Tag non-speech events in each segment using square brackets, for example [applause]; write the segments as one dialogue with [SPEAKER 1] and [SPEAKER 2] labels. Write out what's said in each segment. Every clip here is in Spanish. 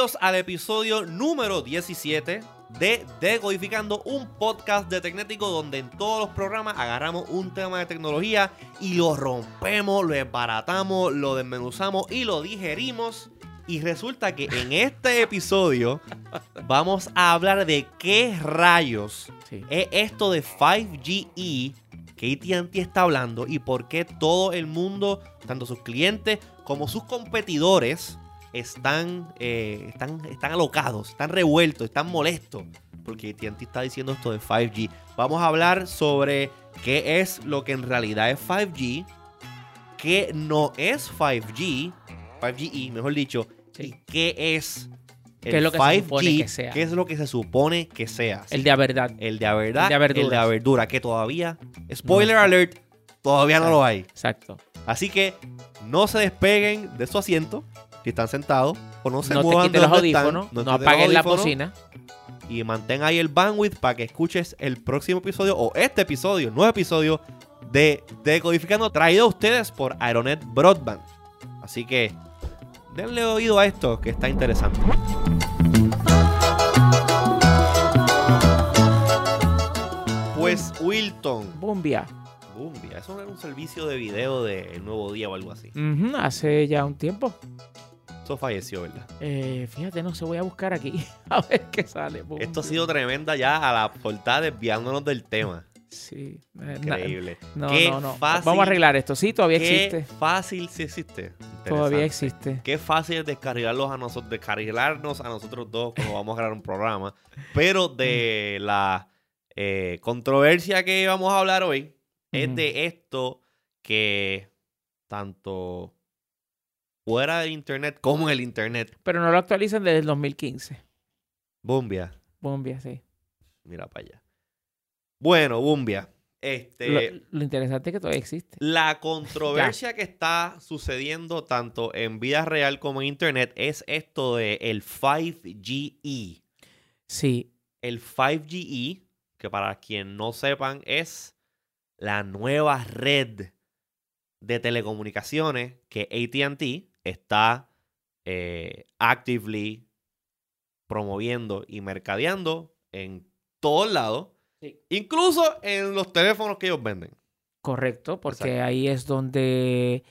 [SPEAKER 1] Bienvenidos al episodio número 17 de Decodificando, un podcast de Tecnético donde en todos los programas agarramos un tema de tecnología y lo rompemos, lo desbaratamos, lo desmenuzamos y lo digerimos. Y resulta que en este episodio vamos a hablar de qué rayos
[SPEAKER 2] Sí.
[SPEAKER 1] es esto de 5GE que ATT está hablando y por qué todo el mundo, tanto sus clientes como sus competidores, están, eh, están, están alocados, están revueltos, están molestos. Porque ATT está diciendo esto de 5G. Vamos a hablar sobre qué es lo que en realidad es 5G, qué no es 5G, 5GE, mejor dicho,
[SPEAKER 2] Sí.
[SPEAKER 1] y qué es
[SPEAKER 2] ¿Qué es lo que se supone que sea?
[SPEAKER 1] qué es lo que se supone que sea.
[SPEAKER 2] El de a verdad.
[SPEAKER 1] El de a verdad,
[SPEAKER 2] El de a verduras.
[SPEAKER 1] el de a verdura, que todavía, spoiler alert, todavía no lo hay.
[SPEAKER 2] Exacto.
[SPEAKER 1] Así que no se despeguen de su asiento si están sentados o no se
[SPEAKER 2] no te
[SPEAKER 1] muevan
[SPEAKER 2] quites los
[SPEAKER 1] donde están,
[SPEAKER 2] audífonos, no,
[SPEAKER 1] te
[SPEAKER 2] apaguen la
[SPEAKER 1] audífonos
[SPEAKER 2] bocina.
[SPEAKER 1] y mantén ahí el bandwidth para que escuches el próximo episodio o este episodio, el nuevo episodio de Decodificando traído a ustedes por Aeronet Broadband. Así que denle oído a esto que está interesante. Pues Wilton,
[SPEAKER 2] Bumbia.
[SPEAKER 1] Bumbia, eso no era un servicio de video de El Nuevo Día o algo así.
[SPEAKER 2] Hace ya un tiempo.
[SPEAKER 1] Falleció, ¿verdad?
[SPEAKER 2] Eh, fíjate, no se voy a buscar aquí. [laughs] A ver qué sale.
[SPEAKER 1] Esto ha sido tremenda ya a la portada desviándonos del tema.
[SPEAKER 2] Sí. eh,
[SPEAKER 1] Increíble.
[SPEAKER 2] No,
[SPEAKER 1] Qué
[SPEAKER 2] no, no.
[SPEAKER 1] fácil-
[SPEAKER 2] Vamos a arreglar esto. Sí, todavía
[SPEAKER 1] Qué
[SPEAKER 2] existe.
[SPEAKER 1] fácil sí existe.
[SPEAKER 2] Todavía existe.
[SPEAKER 1] Qué fácil es descargarlos a nosotros, descargarnos a nosotros dos cuando vamos a grabar un programa. Pero de la eh, controversia que vamos a hablar hoy es de esto que tanto fuera del internet como en el internet.
[SPEAKER 2] Pero no lo actualizan desde el 2015.
[SPEAKER 1] Bumbia.
[SPEAKER 2] Bumbia, sí.
[SPEAKER 1] Mira para allá. Bueno, Bumbia. Este,
[SPEAKER 2] Lo, lo interesante es que todavía existe.
[SPEAKER 1] La controversia que está sucediendo tanto en vida real como en internet es esto de el 5GE.
[SPEAKER 2] Sí.
[SPEAKER 1] El 5GE, que para quien no sepan es la nueva red de telecomunicaciones que ATT está eh, actively promoviendo y mercadeando en todos lados,
[SPEAKER 2] Sí.
[SPEAKER 1] incluso en los teléfonos que ellos venden.
[SPEAKER 2] Correcto, porque
[SPEAKER 1] Exacto.
[SPEAKER 2] ahí es donde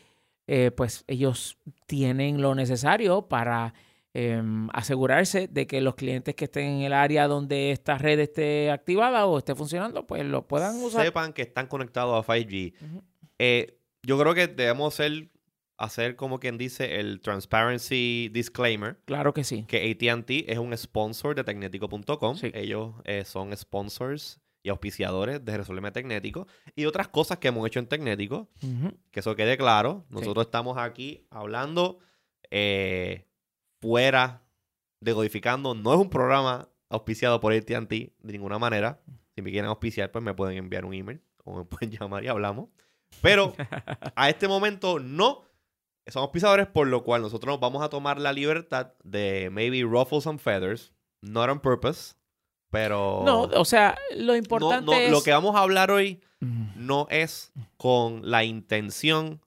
[SPEAKER 2] eh, pues ellos tienen lo necesario para em, asegurarse de que los clientes que estén en el área donde esta red esté activada o esté funcionando, pues lo puedan usar.
[SPEAKER 1] sepan que están conectados a 5G.
[SPEAKER 2] Ujú.
[SPEAKER 1] Eh, yo creo que debemos ser, hacer como quien dice el transparency disclaimer.
[SPEAKER 2] Claro que sí.
[SPEAKER 1] Que ATT es un sponsor de Tecnético.com.
[SPEAKER 2] Sí.
[SPEAKER 1] Ellos eh, son sponsors y auspiciadores de Resolverme Tecnético y otras cosas que hemos hecho en Tecnético. Que eso quede claro. Nosotros estamos aquí hablando eh, fuera de Codificando. No es un programa auspiciado por AT&T de ninguna manera. Si me quieren auspiciar, pues me pueden enviar un email o me [laughs] pueden llamar y hablamos. Pero [laughs] a este momento no son auspiciadores, por lo cual nosotros nos vamos a tomar la libertad de maybe ruffle some feathers, not on purpose, pero
[SPEAKER 2] No, o sea, lo importante
[SPEAKER 1] no,
[SPEAKER 2] es...
[SPEAKER 1] lo que vamos a hablar hoy
[SPEAKER 2] Ujú.
[SPEAKER 1] no es con la intención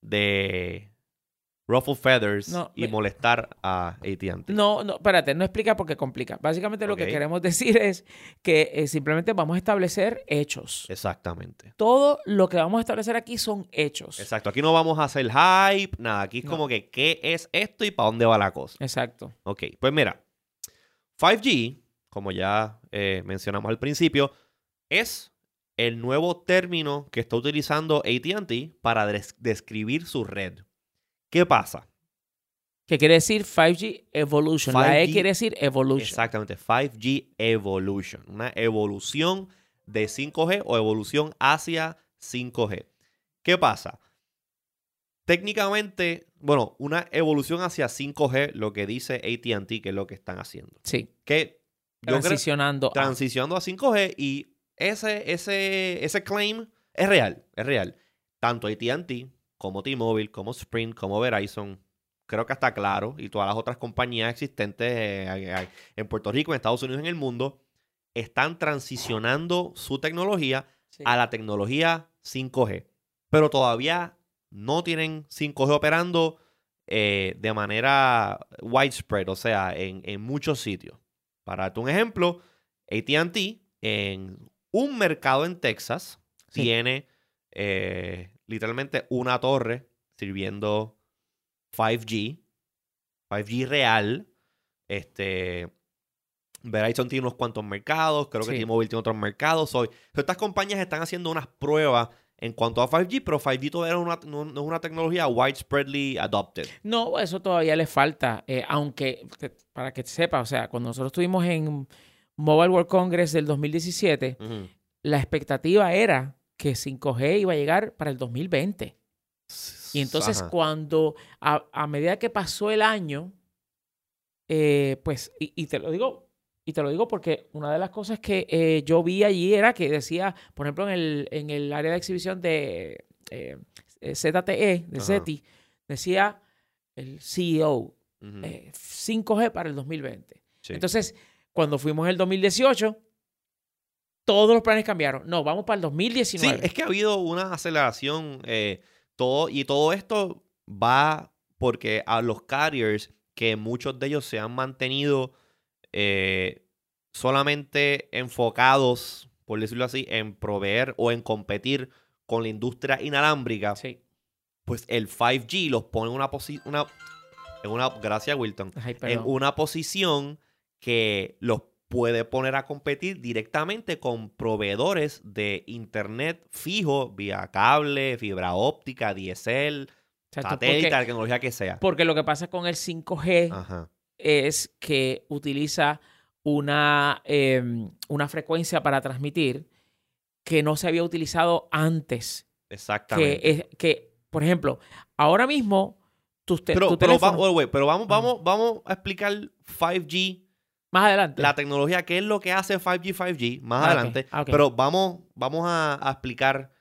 [SPEAKER 1] de ruffle feathers
[SPEAKER 2] No,
[SPEAKER 1] y
[SPEAKER 2] me-
[SPEAKER 1] molestar a AT&T.
[SPEAKER 2] No, no, espérate, no explica porque complica. Básicamente lo que queremos [laughs] decir es que eh, simplemente vamos a establecer hechos.
[SPEAKER 1] Exactamente.
[SPEAKER 2] Todo lo que vamos a establecer aquí son hechos.
[SPEAKER 1] Exacto. Aquí no vamos a hacer hype, nada. Aquí es
[SPEAKER 2] No.
[SPEAKER 1] como que qué es esto y para dónde va la cosa.
[SPEAKER 2] Exacto.
[SPEAKER 1] Ok, pues mira, 5G, como ya eh, mencionamos al principio, es el nuevo término que está utilizando ATT para des- describir su red. ¿Qué pasa?
[SPEAKER 2] Que quiere decir 5G Evolution. La E
[SPEAKER 1] 5G
[SPEAKER 2] quiere decir Evolution.
[SPEAKER 1] Exactamente, 5G Evolution, una evolución de 5G o evolución hacia 5G. ¿Qué pasa? Técnicamente, bueno, una evolución hacia 5G, lo que dice ATT, que es lo que están haciendo.
[SPEAKER 2] Sí.
[SPEAKER 1] Que creo-
[SPEAKER 2] Transicionando. a-
[SPEAKER 1] transicionando a 5G y ese, ese, ese claim es real, es real. Tanto AT&T como T-Mobile, como Sprint, como Verizon, creo que está claro, y todas las otras compañías existentes eh, en Puerto Rico, en Estados Unidos, en el mundo, están transicionando su tecnología
[SPEAKER 2] Sí.
[SPEAKER 1] a la tecnología 5G. Pero todavía no tienen 5G operando eh, de manera widespread, o sea, en, en muchos sitios. Para darte un ejemplo, ATT en un mercado en Texas
[SPEAKER 2] Sí.
[SPEAKER 1] tiene eh, literalmente una torre sirviendo 5G, 5G real. Este, Verizon tiene unos cuantos mercados, creo que
[SPEAKER 2] Sí.
[SPEAKER 1] T-Mobile tiene otros mercados. Hoy, estas compañías están haciendo unas pruebas en cuanto a 5G, pero 5G todavía no es una, no- no es una tecnología widespreadly adopted.
[SPEAKER 2] No, eso todavía le falta. eh, aunque, para que sepa, o sea, cuando nosotros estuvimos en Mobile World Congress del 2017,
[SPEAKER 1] Ujú.
[SPEAKER 2] la expectativa era que 5G iba a llegar para el 2020. Y entonces
[SPEAKER 1] Ajá.
[SPEAKER 2] cuando, a, a medida que pasó el año, eh, pues, y, y te lo digo, y te lo digo porque una de las cosas que eh, yo vi allí era que decía, por ejemplo, en el, en el área de exhibición de eh, ZTE, de
[SPEAKER 1] Ajá.
[SPEAKER 2] SETI, decía el CEO,
[SPEAKER 1] Ujú.
[SPEAKER 2] eh, 5G para el 2020.
[SPEAKER 1] Sí.
[SPEAKER 2] Entonces, cuando fuimos el 2018, todos los planes cambiaron. No, vamos para el
[SPEAKER 1] Sí,
[SPEAKER 2] 2019.
[SPEAKER 1] es que ha habido una aceleración eh, todo, y todo esto va porque a los carriers, que muchos de ellos se han mantenido eh, solamente enfocados, por decirlo así, en proveer o en competir con la industria inalámbrica,
[SPEAKER 2] Sí.
[SPEAKER 1] pues el 5G los pone en una posición, una, en una, gracias Wilton,
[SPEAKER 2] Ay,
[SPEAKER 1] en una posición que los puede poner a competir directamente con proveedores de internet fijo vía cable, fibra óptica,
[SPEAKER 2] Exacto,
[SPEAKER 1] satélite,
[SPEAKER 2] porque-
[SPEAKER 1] la tecnología que sea.
[SPEAKER 2] Porque lo que pasa con el 5G
[SPEAKER 1] Ajá.
[SPEAKER 2] es que utiliza una, em, una frecuencia para transmitir que no se había utilizado antes.
[SPEAKER 1] Exactamente.
[SPEAKER 2] Que, es, que, por ejemplo, ahora mismo tu, te-
[SPEAKER 1] pero,
[SPEAKER 2] tu
[SPEAKER 1] pero,
[SPEAKER 2] teléfono...
[SPEAKER 1] va- wait, wait, pero vamos, vamos, vamos a explicar 5G,
[SPEAKER 2] más adelante.
[SPEAKER 1] la tecnología, qué es lo que hace 5G, 5G, más
[SPEAKER 2] Ah,
[SPEAKER 1] adelante.
[SPEAKER 2] ah.
[SPEAKER 1] Pero vamos, vamos a, a explicar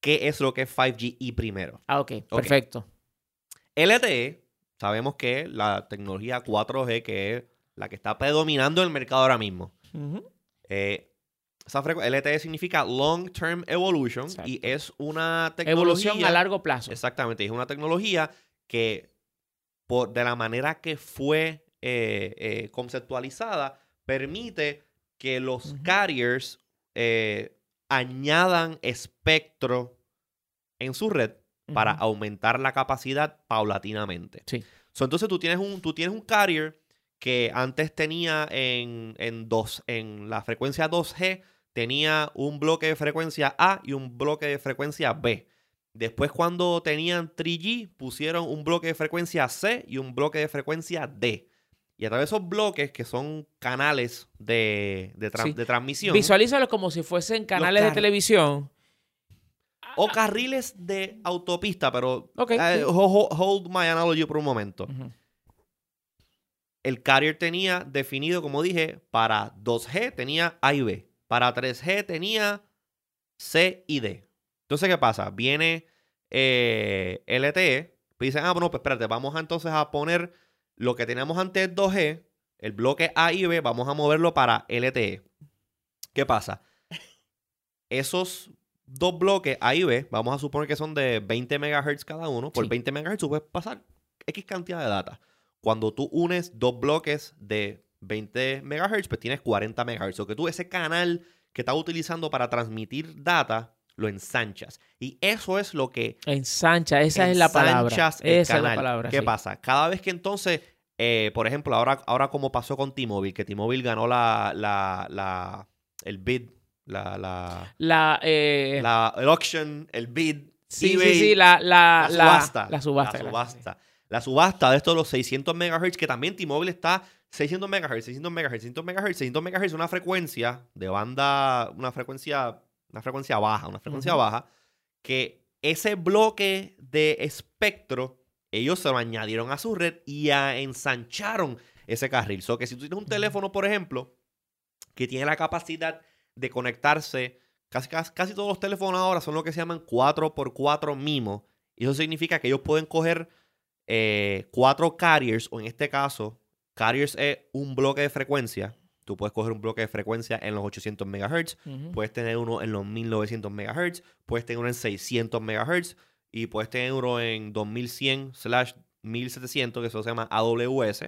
[SPEAKER 1] qué es lo que es 5G y primero.
[SPEAKER 2] Ah, ok, perfecto.
[SPEAKER 1] LTE, sabemos que es la tecnología 4G, que es la que está predominando el mercado ahora mismo. Eh, esa frecu- LTE significa Long Term Evolution
[SPEAKER 2] Exacto.
[SPEAKER 1] y es una tecnología.
[SPEAKER 2] Evolución a largo plazo.
[SPEAKER 1] Exactamente, es una tecnología que, por, de la manera que fue eh, eh, conceptualizada, permite que los carriers eh, añadan espectro en su red para aumentar la capacidad paulatinamente.
[SPEAKER 2] Sí.
[SPEAKER 1] So, entonces tú tienes un, tú tienes un carrier que antes tenía en, en, dos, en la frecuencia 2G, tenía un bloque de frecuencia A y un bloque de frecuencia B. Después cuando tenían 3G, pusieron un bloque de frecuencia C y un bloque de frecuencia D. Y a través de esos bloques, que son canales de, de, tra-
[SPEAKER 2] Sí.
[SPEAKER 1] de transmisión,
[SPEAKER 2] Visualízalo como si fuesen canales de televisión.
[SPEAKER 1] o carriles de autopista, pero
[SPEAKER 2] Ok,
[SPEAKER 1] eh, hold my analogy por un momento. El carrier tenía definido, como dije, para 2G tenía A y B. Para 3G tenía C y D. Entonces, ¿qué pasa? Viene eh, LTE. Pues dicen, ah, bueno, pues espérate, vamos a, entonces a poner lo que teníamos antes 2G, el bloque A y B, vamos a moverlo para LTE. ¿Qué pasa? Esos dos bloques A y B, vamos a suponer que son de 20 MHz cada uno. Por
[SPEAKER 2] Sí.
[SPEAKER 1] 20 MHz tú puedes pasar X cantidad de data. Cuando tú unes dos bloques de 20 MHz, pues tienes 40 MHz. O que tú ese canal que estás utilizando para transmitir data, lo ensanchas. Y eso es lo que
[SPEAKER 2] Ensancha, esa es la palabra.
[SPEAKER 1] ensanchas
[SPEAKER 2] Esa
[SPEAKER 1] el
[SPEAKER 2] es la
[SPEAKER 1] canal.
[SPEAKER 2] palabra.
[SPEAKER 1] ¿Qué
[SPEAKER 2] sí.
[SPEAKER 1] pasa? Cada vez que entonces, eh, por ejemplo, ahora, ahora como pasó con T-Mobile, que T-Mobile ganó la, la, la, el bid, la, la,
[SPEAKER 2] La, eh,
[SPEAKER 1] la- el auction, el bid,
[SPEAKER 2] sí,
[SPEAKER 1] eBay,
[SPEAKER 2] sí, sí, la, la,
[SPEAKER 1] subasta.
[SPEAKER 2] La subasta.
[SPEAKER 1] La subasta. La subasta de estos los 600 MHz, que también T-Mobile está 600 MHz, 600 MHz, 600 MHz, 600 MHz, una frecuencia de banda, una frecuencia, una frecuencia baja, una frecuencia baja, que ese bloque de espectro, ellos se lo añadieron a su red y a- ensancharon ese carril. So que si tú tienes un teléfono, por ejemplo, que tiene la capacidad de conectarse, casi, casi, casi todos los teléfonos ahora son lo que se llaman 4x4 MIMO. Y eso significa que ellos pueden coger eh, cuatro carriers, o en este caso, carriers es un bloque de frecuencia. Tú puedes coger un bloque de frecuencia en los 800 MHz, puedes tener uno en los 1900 MHz, puedes tener uno en 600 MHz y puedes tener uno en 2100 slash 1700, que eso se llama AWS.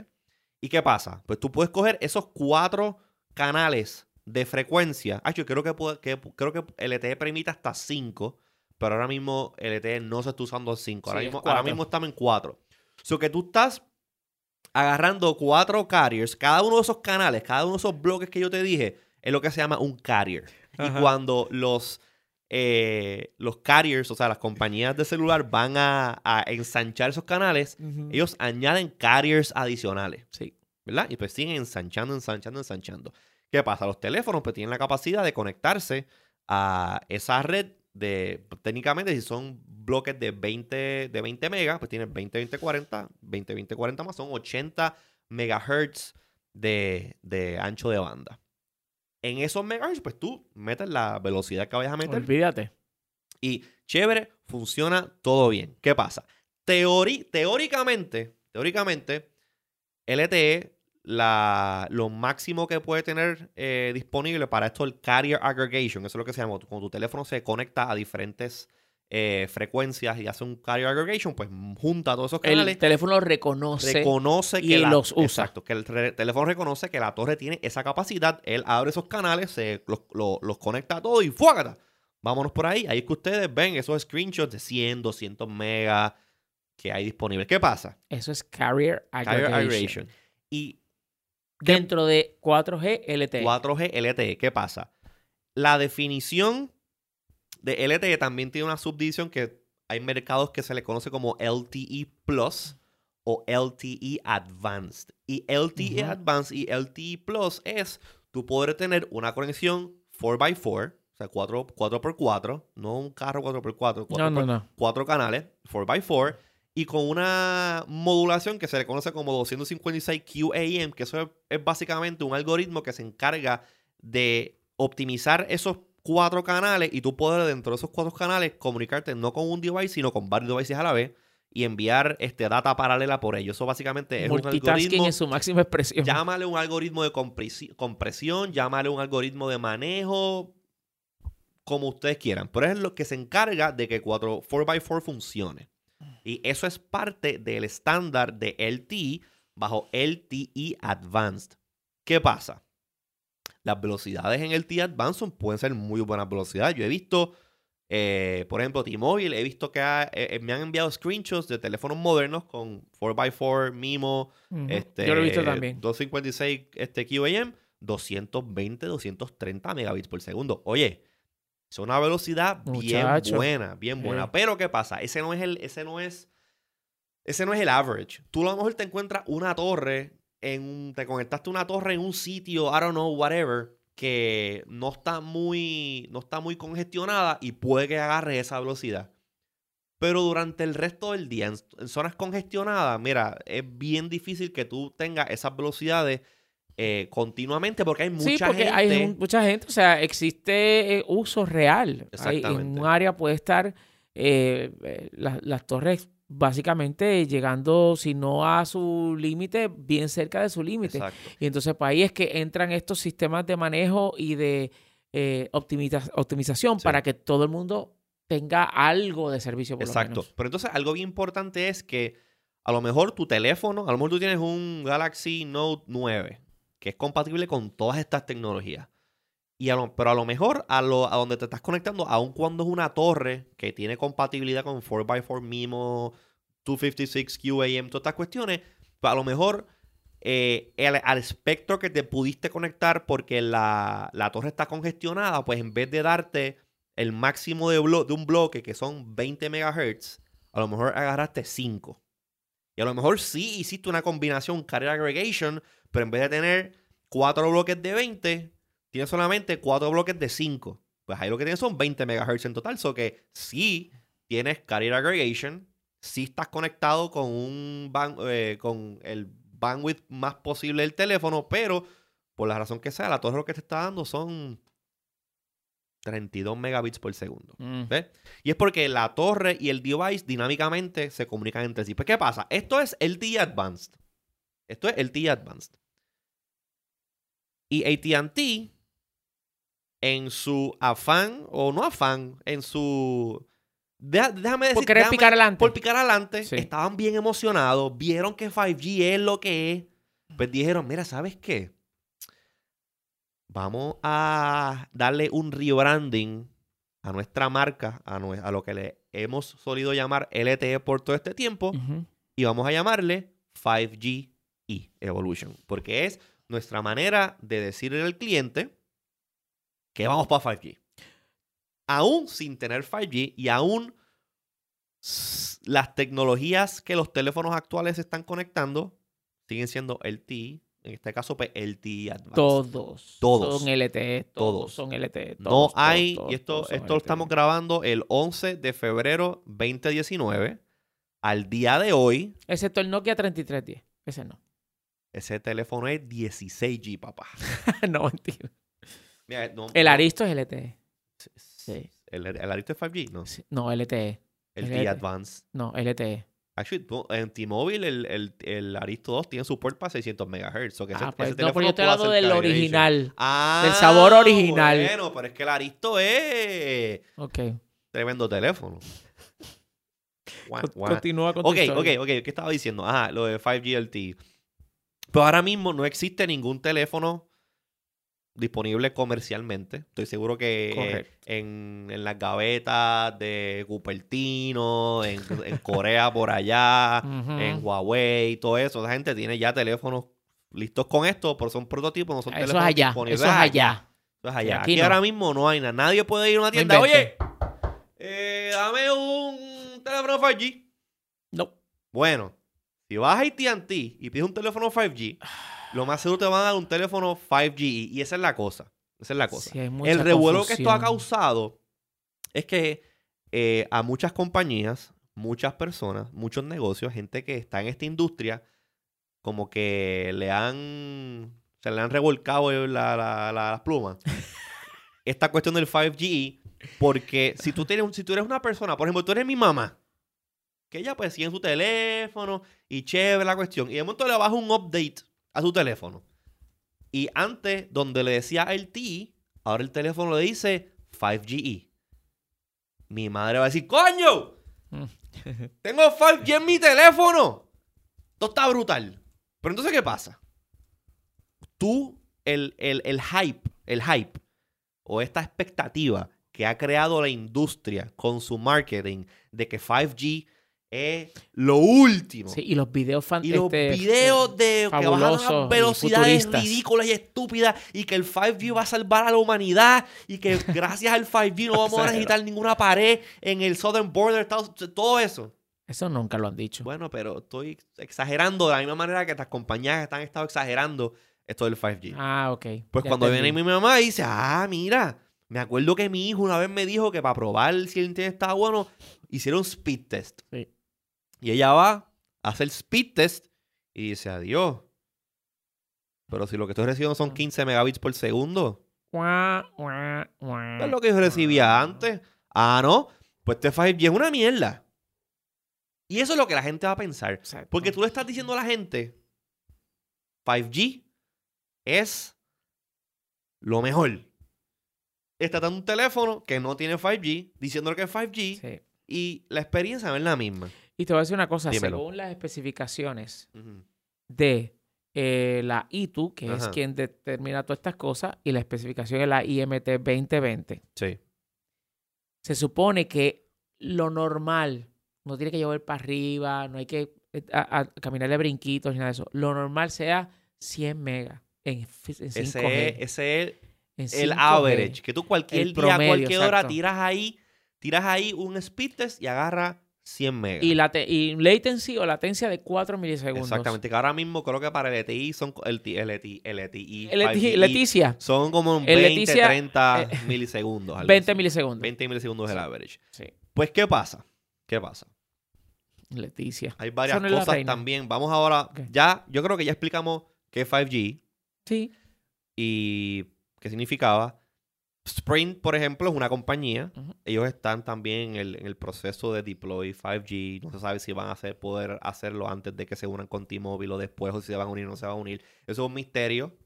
[SPEAKER 1] ¿Y qué pasa? Pues tú puedes coger esos cuatro canales de frecuencia. Ah, yo creo que, que, creo que LTE permite hasta 5, pero ahora mismo LTE no se está usando 5. Ahora, mismo, ahora mismo estamos en 4. O sea que tú estás agarrando cuatro carriers, cada uno de esos canales, cada uno de esos bloques que yo te dije, es lo que se llama un carrier. Y cuando los, eh, los carriers, o sea, las compañías de celular van a, ensanchar esos canales, ellos añaden carriers adicionales. Sí. ¿Verdad? Y pues siguen ensanchando, ensanchando, ensanchando. ¿Qué pasa? Los teléfonos pues tienen la capacidad de conectarse a esa red de, técnicamente, si son bloques de 20, de 20 megas, pues tienes 20, 20, 40, 20, 20, 40 más, son 80 megahertz de, de ancho de banda. En esos megahertz, pues tú metes la velocidad que vayas a meter.
[SPEAKER 2] Olvídate.
[SPEAKER 1] Y chévere, funciona todo bien. ¿Qué pasa? teóricamente, teóricamente, LTE la, lo máximo que puede tener eh, disponible para esto el carrier aggregation. Eso es lo que se llama. Cuando tu teléfono se conecta a diferentes eh, frecuencias y hace un carrier aggregation, pues junta todos esos canales.
[SPEAKER 2] El teléfono reconoce,
[SPEAKER 1] reconoce
[SPEAKER 2] y los usa.
[SPEAKER 1] Exacto, que el teléfono reconoce que la torre tiene esa capacidad. Él abre esos canales, se, los, conecta a todos y ¡fuágata! Vámonos por ahí. Ahí es que ustedes ven esos screenshots de 100, 200 megas que hay disponibles. ¿Qué pasa?
[SPEAKER 2] Eso es carrier aggregation. Carrier aggregation.
[SPEAKER 1] Y
[SPEAKER 2] Dentro de 4G LTE.
[SPEAKER 1] 4G LTE. ¿Qué pasa? La definición de LTE también tiene una subdivisión que hay mercados que se le conoce como LTE Plus o LTE Advanced. Y LTE Advanced y LTE Plus es tú poder tener una conexión 4x4, o sea, 4, 4x4, no un carro 4x4, 4, no, no, 4 canales, 4x4 y con una modulación que se le conoce como 256 QAM, que eso es, básicamente un algoritmo que se encarga de optimizar esos cuatro canales y tú poder dentro de esos cuatro canales comunicarte no con un device, sino con varios devices a la vez y enviar este, data paralela por ello. Eso básicamente es un algoritmo...
[SPEAKER 2] en su máxima expresión.
[SPEAKER 1] Llámale un algoritmo de compresión, llámale un algoritmo de manejo, como ustedes quieran. Pero es lo que se encarga de que 4, 4x4 funcione. Y eso es parte del estándar de LTE bajo LTE Advanced. ¿Qué pasa? Las velocidades en LTE Advanced pueden ser muy buenas velocidades. Yo he visto, eh, por ejemplo, T-Mobile, he visto que eh, eh, me han enviado screenshots de teléfonos modernos con 4x4, MIMO, este,
[SPEAKER 2] Yo lo he visto también.
[SPEAKER 1] 256 este, QAM, 220, 230 megabits por segundo. Oye, es una velocidad bien buena, bien buena. Pero ¿qué pasa? Ese no es el, ese no es, ese no es el average. Tú a lo mejor te encuentras una torre en, te conectaste a una torre en un sitio, I don't know, whatever, que no está muy, no está muy congestionada y puede que agarre esa velocidad. Pero durante el resto del día, en zonas congestionadas, mira, es bien difícil que tú tengas esas velocidades eh, continuamente porque hay mucha sí, porque gente.
[SPEAKER 2] hay mucha gente, o sea, existe eh, uso real. en un área puede estar eh, las torres básicamente llegando, si no a su límite, bien cerca de su límite. Y entonces pues ahí es que entran estos sistemas de manejo y de optimización para que todo el mundo tenga algo de servicio. Por
[SPEAKER 1] Exacto. Pero entonces algo bien importante es que a lo mejor tu teléfono, a lo mejor tú tienes un Galaxy Note 9 que es compatible con todas estas tecnologías. Y pero a lo mejor a, lo, a donde te estás conectando, aun cuando es una torre que tiene compatibilidad con 4x4 MIMO, 256 QAM, todas estas cuestiones, pues a lo mejor eh, al espectro que te pudiste conectar porque la, torre está congestionada, pues en vez de darte el máximo de, de un bloque que son 20 MHz, a lo mejor agarraste 5. Y a lo mejor sí hiciste una combinación carrier aggregation pero en vez de tener cuatro bloques de 20, tiene solamente cuatro bloques de 5. Pues ahí lo que tienes son 20 MHz en total. So que sí tienes carrier aggregation, sí estás conectado con, un eh, con el bandwidth más posible del teléfono, pero por la razón que sea, la torre lo que te está dando son 32 megabits por segundo. Mm. ¿Ves? Y es porque la torre y el device dinámicamente se comunican entre sí. Pues, ¿qué pasa? Esto es LTE Advanced. Esto es LTE Advanced. Y ATT, en su afán, o no afán, en su Deja- déjame decir.
[SPEAKER 2] Por querer
[SPEAKER 1] déjame-
[SPEAKER 2] picar adelante.
[SPEAKER 1] Por picar adelante.
[SPEAKER 2] Sí.
[SPEAKER 1] Estaban bien emocionados. Vieron que 5G es lo que es. Pues dijeron, mira, ¿sabes qué? Vamos a darle un rebranding a nuestra marca, a, lo que le hemos solido llamar LTE por todo este tiempo, y vamos a llamarle 5G E Evolution, porque es nuestra manera de decirle al cliente que vamos para 5G. Aún sin tener 5G y aún las tecnologías que los teléfonos actuales están conectando siguen siendo LTE, en este caso pues, LTE Advanced.
[SPEAKER 2] Todos.
[SPEAKER 1] Todos.
[SPEAKER 2] Son LTE. Todos,
[SPEAKER 1] Todos.
[SPEAKER 2] son LTE.
[SPEAKER 1] No
[SPEAKER 2] todos,
[SPEAKER 1] hay,
[SPEAKER 2] todos,
[SPEAKER 1] y esto, esto lo estamos grabando el 11 de febrero 2019. Al día de hoy,
[SPEAKER 2] Excepto el Nokia 3310. Ese no.
[SPEAKER 1] Ese teléfono es 16G, papá. [laughs]
[SPEAKER 2] no, mentira.
[SPEAKER 1] Mira, no-
[SPEAKER 2] El
[SPEAKER 1] no-
[SPEAKER 2] Aristo es LTE. Sí.
[SPEAKER 1] El, el Arista es 5G, ¿no?
[SPEAKER 2] Sí. No, LTE.
[SPEAKER 1] El
[SPEAKER 2] el
[SPEAKER 1] T
[SPEAKER 2] LTE.
[SPEAKER 1] Advance.
[SPEAKER 2] No, LTE.
[SPEAKER 1] Actually, en T-Mobile el, el, el Aristo 2 tiene support para 600 MHz. so que ese-
[SPEAKER 2] Ah,
[SPEAKER 1] ese
[SPEAKER 2] pues, no, pero yo estoy
[SPEAKER 1] puede
[SPEAKER 2] hablando
[SPEAKER 1] hacer
[SPEAKER 2] del original.
[SPEAKER 1] Ah,
[SPEAKER 2] del sabor original.
[SPEAKER 1] Bueno, pero es que el Aristo es
[SPEAKER 2] Ok.
[SPEAKER 1] tremendo teléfono.
[SPEAKER 2] Continúa con
[SPEAKER 1] Ok, ok, ok. ¿Qué estaba diciendo? Ajá, lo de 5G LTE. Pero ahora mismo no existe ningún teléfono disponible comercialmente. Estoy seguro que eh, en, en las gavetas de Cupertino, en, en Corea por allá, en Huawei, todo eso. La gente tiene ya teléfonos listos con esto, pero son prototipos, no son
[SPEAKER 2] Eso es
[SPEAKER 1] teléfonos
[SPEAKER 2] allá.
[SPEAKER 1] disponibles.
[SPEAKER 2] Eso es allá.
[SPEAKER 1] Eso es allá.
[SPEAKER 2] aquí
[SPEAKER 1] Aquí,
[SPEAKER 2] no.
[SPEAKER 1] ahora mismo no hay nada. Nadie puede ir a una tienda. Oye, eh, dame un teléfono 5G.
[SPEAKER 2] No.
[SPEAKER 1] Bueno, si vas a AT&T y pides un teléfono 5G, lo más seguro te van a dar un teléfono 5G. Y esa es la cosa. Esa es la cosa.
[SPEAKER 2] Sí,
[SPEAKER 1] El revuelo que esto ha causado es que eh, a muchas compañías, muchas personas, muchos negocios, gente que está en esta industria, como que le han, se le han revolcado la- la- la- las plumas. [laughs] esta cuestión del 5G, porque si tú, tienes, si tú eres una persona, por ejemplo, tú eres mi mamá, que ella pues sigue en su teléfono y chévere la cuestión, y de momento le baja un update a su teléfono. Y antes, donde le decía LTE, ahora el teléfono le dice 5GE. Mi madre va a decir, ¡Coño!
[SPEAKER 2] Mm. [laughs]
[SPEAKER 1] Tengo 5G en mi teléfono. Esto está brutal. Pero entonces, ¿qué pasa? Tú, el, el, el hype, el hype, o esta expectativa que ha creado la industria con su marketing de que 5G es lo último.
[SPEAKER 2] Sí, y los videos fan-
[SPEAKER 1] Y los
[SPEAKER 2] este,
[SPEAKER 1] videos de que bajan a
[SPEAKER 2] y
[SPEAKER 1] velocidades ridículas y estúpidas y que el 5G va a salvar a la humanidad y que [laughs] gracias al 5G no vamos a necesitar ninguna pared en el Southern Border, Estados- todo eso.
[SPEAKER 2] Eso nunca lo han dicho.
[SPEAKER 1] Bueno, pero estoy exagerando de la misma manera que estas compañías están estado exagerando esto del 5G.
[SPEAKER 2] ah, ok.
[SPEAKER 1] pues
[SPEAKER 2] ya
[SPEAKER 1] cuando
[SPEAKER 2] entendí.
[SPEAKER 1] viene mi mamá y dice, ah, mira, me acuerdo que mi hijo una vez me dijo que para probar si el internet estaba bueno, hicieron speed test.
[SPEAKER 2] Sí.
[SPEAKER 1] Y ella va a hacer speed test y dice, adiós. Pero si lo que estoy recibiendo son 15 megabits por segundo, es lo que yo recibía antes. Ah, no, pues este 5G es una mierda. Y eso es lo que la gente va a pensar.
[SPEAKER 2] Exacto.
[SPEAKER 1] Porque tú le estás diciendo a la gente, 5G es lo mejor. Está dando un teléfono que no tiene 5G, diciéndole que es 5G,
[SPEAKER 2] Sí.
[SPEAKER 1] y la experiencia no es la misma.
[SPEAKER 2] Y te voy a decir una cosa.
[SPEAKER 1] Dímelo.
[SPEAKER 2] Según las especificaciones de eh, la ITU, que es quien determina todas estas cosas, y la especificación de la IMT 2020,
[SPEAKER 1] Sí.
[SPEAKER 2] se supone que lo normal, no tiene que llevar para arriba, no hay que eh, a, a caminarle brinquitos ni nada de eso. Lo normal sea 100 megas en, en 5G.
[SPEAKER 1] Ese es, ese es el
[SPEAKER 2] 5G.
[SPEAKER 1] average. Que tú cualquier día,
[SPEAKER 2] promedio,
[SPEAKER 1] cualquier hora, tiras ahí, tiras ahí un speed test y agarra 100 megas.
[SPEAKER 2] Y, late- y latency o latencia de 4 milisegundos.
[SPEAKER 1] Exactamente. Que ahora mismo creo que para el LTI son el LTI, LTI,
[SPEAKER 2] El Leti-
[SPEAKER 1] 5G,
[SPEAKER 2] Leticia,
[SPEAKER 1] son como
[SPEAKER 2] El
[SPEAKER 1] 20,
[SPEAKER 2] Leticia,
[SPEAKER 1] 30
[SPEAKER 2] eh,
[SPEAKER 1] milisegundos. algo
[SPEAKER 2] 20
[SPEAKER 1] así.
[SPEAKER 2] milisegundos.
[SPEAKER 1] 20 milisegundos es el average.
[SPEAKER 2] Sí,
[SPEAKER 1] Pues, ¿qué pasa? ¿Qué pasa?
[SPEAKER 2] Leticia.
[SPEAKER 1] Hay varias
[SPEAKER 2] no la
[SPEAKER 1] cosas también. Vamos ahora. Ya, yo creo que ya explicamos qué es 5G
[SPEAKER 2] Sí.
[SPEAKER 1] y qué significaba. Sprint, por ejemplo, es una compañía. Ellos están también en el, en el proceso de deploy 5G. No se sabe si van a hacer, poder hacerlo antes de que se unan con T-Mobile o después, o si se van a unir o no se van a unir. Eso es un misterio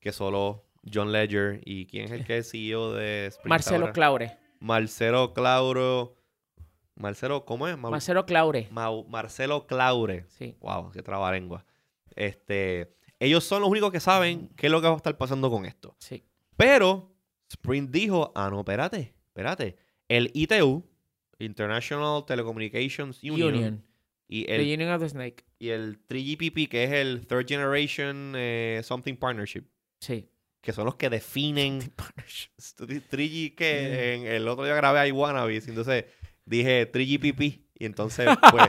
[SPEAKER 1] que solo John Ledger y quién es el que es CEO de Sprint
[SPEAKER 2] Marcelo
[SPEAKER 1] ahora?
[SPEAKER 2] Claure.
[SPEAKER 1] Marcelo Clauro. Marcelo, ¿cómo es?
[SPEAKER 2] Marcelo Claure.
[SPEAKER 1] Marcelo Claure.
[SPEAKER 2] Sí.
[SPEAKER 1] Wow, qué trabalengua. Este, ellos son los únicos que saben qué es lo que va a estar pasando con esto.
[SPEAKER 2] Sí.
[SPEAKER 1] Pero Sprint dijo, ah, no, espérate, espérate. El ITU, International Telecommunications Union, Y, el,
[SPEAKER 2] the Union of the Snake.
[SPEAKER 1] y el 3GPP, que es el Third Generation eh, Something Partnership,
[SPEAKER 2] Sí.
[SPEAKER 1] que son los que definen 3G, [laughs] que en el otro día grabé a Iwanabis, entonces dije 3GPP. Y entonces, [laughs] pues,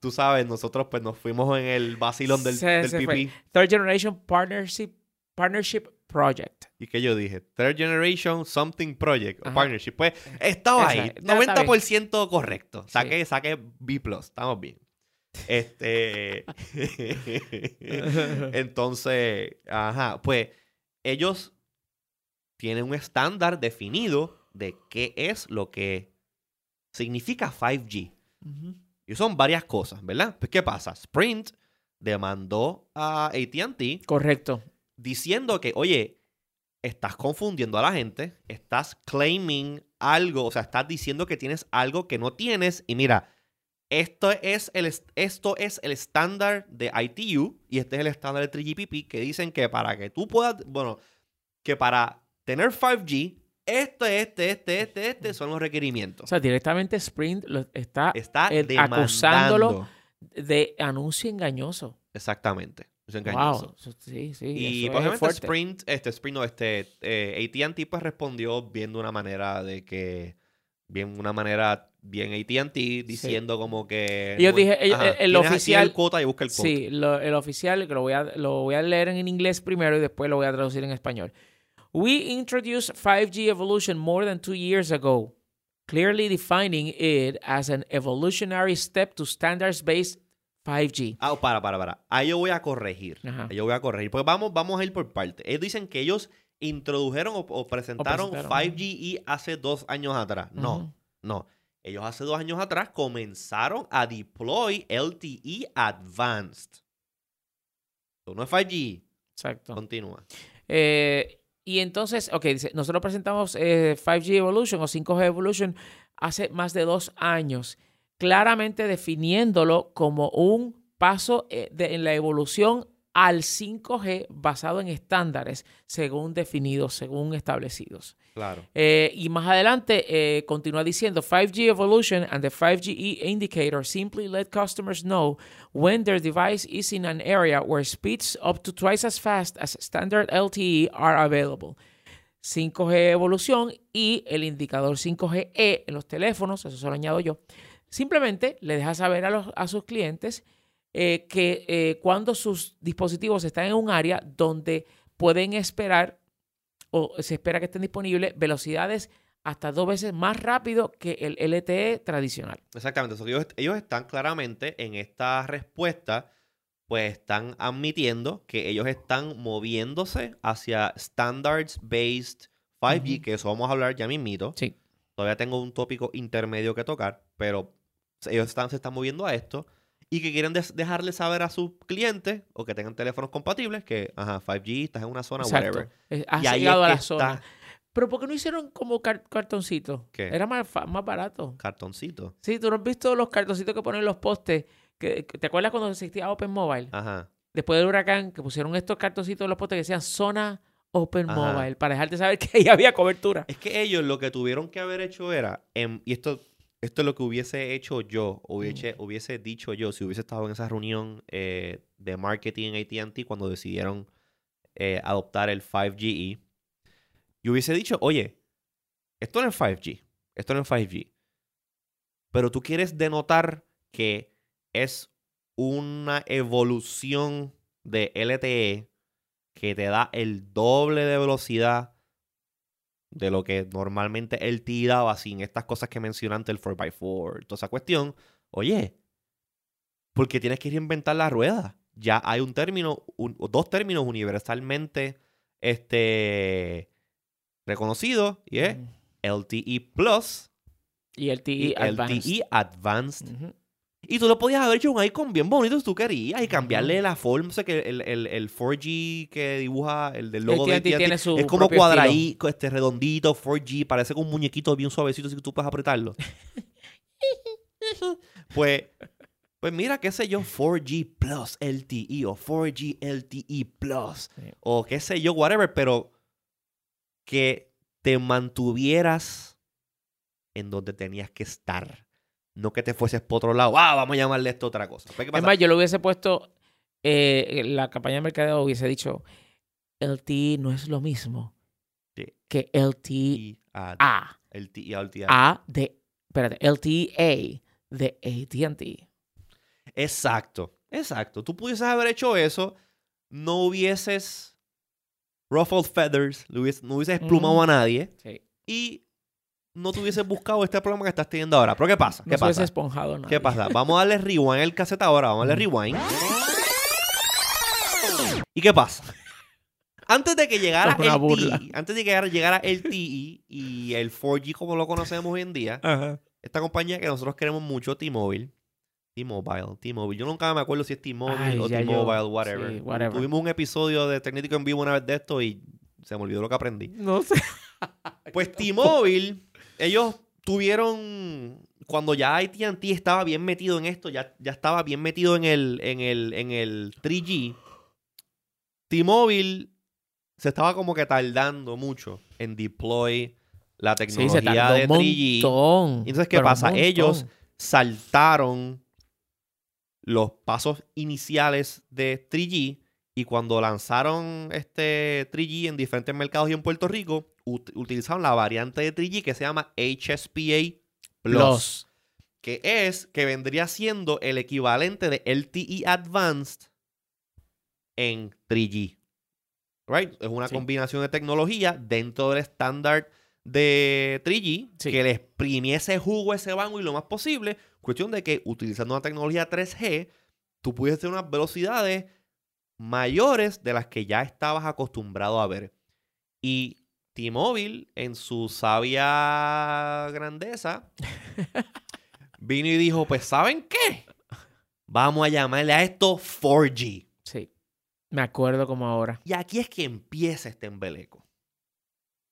[SPEAKER 1] tú sabes, nosotros pues nos fuimos en el vacilón del,
[SPEAKER 2] Se-
[SPEAKER 1] del
[SPEAKER 2] se
[SPEAKER 1] PP.
[SPEAKER 2] fue. Third Generation Partnership, Partnership Project.
[SPEAKER 1] ¿Y que yo dije? Third Generation Something Project o. Partnership. Pues estaba ahí.
[SPEAKER 2] no, está
[SPEAKER 1] 90% correcto. Saqué, saqué B. Estamos bien. Este. [laughs] Entonces, ajá. Pues ellos tienen un estándar definido de qué es lo que significa 5G.
[SPEAKER 2] Ujú.
[SPEAKER 1] Y son varias cosas, ¿verdad? Pues, ¿qué pasa? Sprint demandó a ATT
[SPEAKER 2] Correcto.
[SPEAKER 1] Diciendo que, oye, estás confundiendo a la gente, estás claiming algo, o sea, estás diciendo que tienes algo que no tienes y mira, esto es el, est- esto es el estándar de ITU y este es el estándar de 3GPP que dicen que para que tú puedas, bueno, que para tener 5G, este, este, este, este, este son los requerimientos.
[SPEAKER 2] O sea, directamente Sprint lo- está
[SPEAKER 1] Está demandando.
[SPEAKER 2] acusándolo de anuncio engañoso.
[SPEAKER 1] Exactamente. Es engañoso.
[SPEAKER 2] Wow. Eso- sí, sí.
[SPEAKER 1] Y
[SPEAKER 2] es fuerte.
[SPEAKER 1] Sprint, este Sprint no, este eh, AT&T pues respondió bien de una manera de que bien una manera bien AT&T diciendo como que
[SPEAKER 2] Ellos dije-
[SPEAKER 1] ajá,
[SPEAKER 2] el- oficial-
[SPEAKER 1] el cuota y busca el cuota.
[SPEAKER 2] Sí, lo- el oficial, que lo voy, a, lo voy a leer en inglés primero y después lo voy a traducir en español. We introduced 5G evolution more than two years ago, clearly defining it as an evolutionary step to standards-based 5G.
[SPEAKER 1] Ah, para, para, para. Ahí yo voy a corregir.
[SPEAKER 2] Ajá.
[SPEAKER 1] Ahí yo voy a corregir. Porque vamos, vamos a ir por partes. Ellos dicen que ellos introdujeron o, o presentaron,
[SPEAKER 2] presentaron.
[SPEAKER 1] 5G hace dos años atrás. No, no. Ellos hace dos años atrás comenzaron a deploy LTE Advanced. Esto no es 5G.
[SPEAKER 2] Exacto.
[SPEAKER 1] Continúa.
[SPEAKER 2] Eh, y entonces, ok, dice, nosotros presentamos eh, 5G Evolution o 5G Evolution hace más de dos años, claramente definiéndolo como un paso eh, de- en la evolución al 5G basado en estándares según definidos, según establecidos.
[SPEAKER 1] Claro.
[SPEAKER 2] Eh, y más adelante eh, continúa diciendo 5G evolution and the 5G indicator simply let customers know when their device is in an area where speeds up to twice as fast as standard LTE are available. 5G evolución y el indicador 5GE E en los teléfonos, eso se lo añado yo, simplemente le deja saber a, los, a sus clientes eh, que eh, cuando sus dispositivos están en un área donde pueden esperar o se espera que estén disponibles velocidades hasta dos veces más rápido que el LTE tradicional.
[SPEAKER 1] Exactamente. Ellos, ellos están claramente en esta respuesta, pues están admitiendo que ellos están moviéndose hacia standards-based 5G,
[SPEAKER 2] Ujú.
[SPEAKER 1] que eso vamos a hablar ya mismito.
[SPEAKER 2] Sí.
[SPEAKER 1] Todavía tengo un tópico intermedio que tocar, pero ellos están, se están moviendo a esto y que quieren dejarle saber a sus clientes o que tengan teléfonos compatibles que, ajá, 5G, estás en una zona,
[SPEAKER 2] Exacto.
[SPEAKER 1] whatever.
[SPEAKER 2] Eh, Has
[SPEAKER 1] Y ahí
[SPEAKER 2] llegado
[SPEAKER 1] es
[SPEAKER 2] a la zona.
[SPEAKER 1] está
[SPEAKER 2] Pero ¿por qué no hicieron como car- cartoncitos?
[SPEAKER 1] ¿Qué?
[SPEAKER 2] Era más, más barato.
[SPEAKER 1] cartoncito.
[SPEAKER 2] Sí, tú no has visto los cartoncitos que ponen en los postes. Que, que- ¿Te acuerdas cuando existía Open Mobile?
[SPEAKER 1] Ajá.
[SPEAKER 2] Después del huracán, que pusieron estos cartoncitos en los postes que decían zona Open
[SPEAKER 1] Ajá.
[SPEAKER 2] Mobile para dejarte saber que ahí había cobertura.
[SPEAKER 1] Es que ellos lo que tuvieron que haber hecho era, em, y esto, esto es lo que hubiese hecho yo, hubiese, hubiese dicho yo, si hubiese estado en esa reunión eh, de marketing en ATT cuando decidieron eh, adoptar el 5GE, yo hubiese dicho, oye, esto no es 5G, esto no es 5G, pero tú quieres denotar que es una evolución de LTE que te da el doble de velocidad de lo que normalmente él te daba sin estas cosas que mencioné antes, el 4x4, toda esa cuestión. Oye, porque tienes que reinventar la rueda. Ya hay un término, un- dos términos universalmente este, reconocidos y es LTE Plus
[SPEAKER 2] Y el
[SPEAKER 1] y
[SPEAKER 2] TE Advanced.
[SPEAKER 1] LTE Advanced. Y tú le podías haber hecho un icon bien bonito si tú querías y cambiarle la forma. O sea, que el, el, el 4G que dibuja el del logo de
[SPEAKER 2] AT&T
[SPEAKER 1] es como cuadradito, este redondito, 4G, parece como un muñequito bien suavecito así que tú puedes apretarlo. [laughs] pues, pues mira, qué sé yo, 4G Plus LTE o 4G LTE Plus
[SPEAKER 2] Sí.
[SPEAKER 1] o qué sé yo, whatever, pero que te mantuvieras en donde tenías que estar. No que te fueses por otro lado. Ah, vamos a llamarle esto otra cosa. Pues, ¿qué
[SPEAKER 2] Es más, yo lo hubiese puesto, eh, la campaña de mercadeo hubiese dicho, LTE no es lo mismo
[SPEAKER 1] Sí.
[SPEAKER 2] que LTE
[SPEAKER 1] Y a-
[SPEAKER 2] A.
[SPEAKER 1] LTE a.
[SPEAKER 2] A de, espérate, LTE de AT&T.
[SPEAKER 1] Exacto, exacto. Tú pudieses haber hecho eso, no hubieses ruffled feathers, no hubieses desplumado
[SPEAKER 2] Ujú.
[SPEAKER 1] a nadie
[SPEAKER 2] Sí.
[SPEAKER 1] y no te hubieses buscado este problema que estás teniendo ahora. Pero ¿qué pasa?
[SPEAKER 2] No
[SPEAKER 1] ¿Qué
[SPEAKER 2] hubiese
[SPEAKER 1] pasa?
[SPEAKER 2] esponjado nadie.
[SPEAKER 1] ¿Qué pasa? Vamos a darle rewind el cassette ahora, vamos a darle rewind. ¿Y qué pasa? Antes de que llegara el. TE, antes de que llegara, llegara el TE y el 4G como lo conocemos hoy en día,
[SPEAKER 2] Ajá.
[SPEAKER 1] esta compañía que nosotros queremos mucho, T-Mobile. T-Mobile, T-Mobile. Yo nunca me acuerdo si es T-Mobile o T-Mobile, whatever.
[SPEAKER 2] sí, whatever.
[SPEAKER 1] Tuvimos un episodio de Tecnético en vivo una vez de esto y se me olvidó lo que aprendí.
[SPEAKER 2] No sé.
[SPEAKER 1] Pues T-Mobile, ellos tuvieron. Cuando ya ATT estaba bien metido en esto, ya, ya estaba bien metido en el, en el, en el 3G. T-Mobile se estaba como que tardando mucho en deploy la
[SPEAKER 2] Sí,
[SPEAKER 1] tecnología
[SPEAKER 2] se tardó
[SPEAKER 1] de
[SPEAKER 2] un
[SPEAKER 1] 3G.
[SPEAKER 2] montón.
[SPEAKER 1] Entonces, ¿qué pasa? Ellos saltaron los pasos iniciales de 3G y cuando lanzaron este 3G en diferentes mercados y en Puerto Rico, ut- utilizaron la variante de 3G que se llama HSPA Plus,
[SPEAKER 2] Plus.
[SPEAKER 1] que es que vendría siendo el equivalente de LTE Advanced en 3G. Right? Es una
[SPEAKER 2] Sí.
[SPEAKER 1] combinación de tecnología dentro del estándar de 3G
[SPEAKER 2] Sí.
[SPEAKER 1] que le exprimiese jugo a ese banco y lo más posible. Cuestión de que utilizando una tecnología 3G, tú pudieses tener unas velocidades mayores de las que ya estabas acostumbrado a ver. Y T-Mobile, en su sabia grandeza, [laughs] vino y dijo: Pues, ¿saben qué? Vamos a llamarle a esto 4G.
[SPEAKER 2] Sí. Me acuerdo como ahora.
[SPEAKER 1] Y aquí es que empieza este embeleco.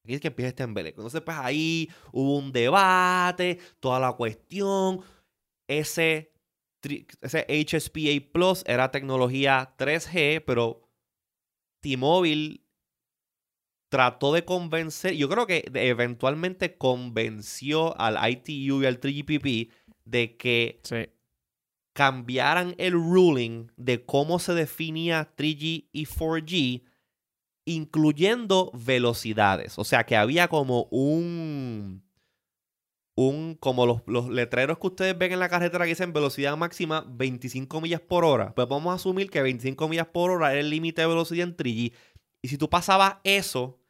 [SPEAKER 1] Aquí es que empieza este embeleco. Entonces, pues ahí hubo un debate, toda la cuestión. Ese, ese HSPA Plus era tecnología 3G, pero T-Mobile trató de convencer, yo creo que eventualmente convenció al ITU y al 3GPP de que
[SPEAKER 2] Sí.
[SPEAKER 1] cambiaran el ruling de cómo se definía 3G y 4G, incluyendo velocidades. O sea, que había como un... un como los, los letreros que ustedes ven en la carretera que dicen velocidad máxima 25 millas por hora. Pues vamos a asumir que 25 millas por hora era el límite de velocidad en 3G. Y si tú pasabas eso,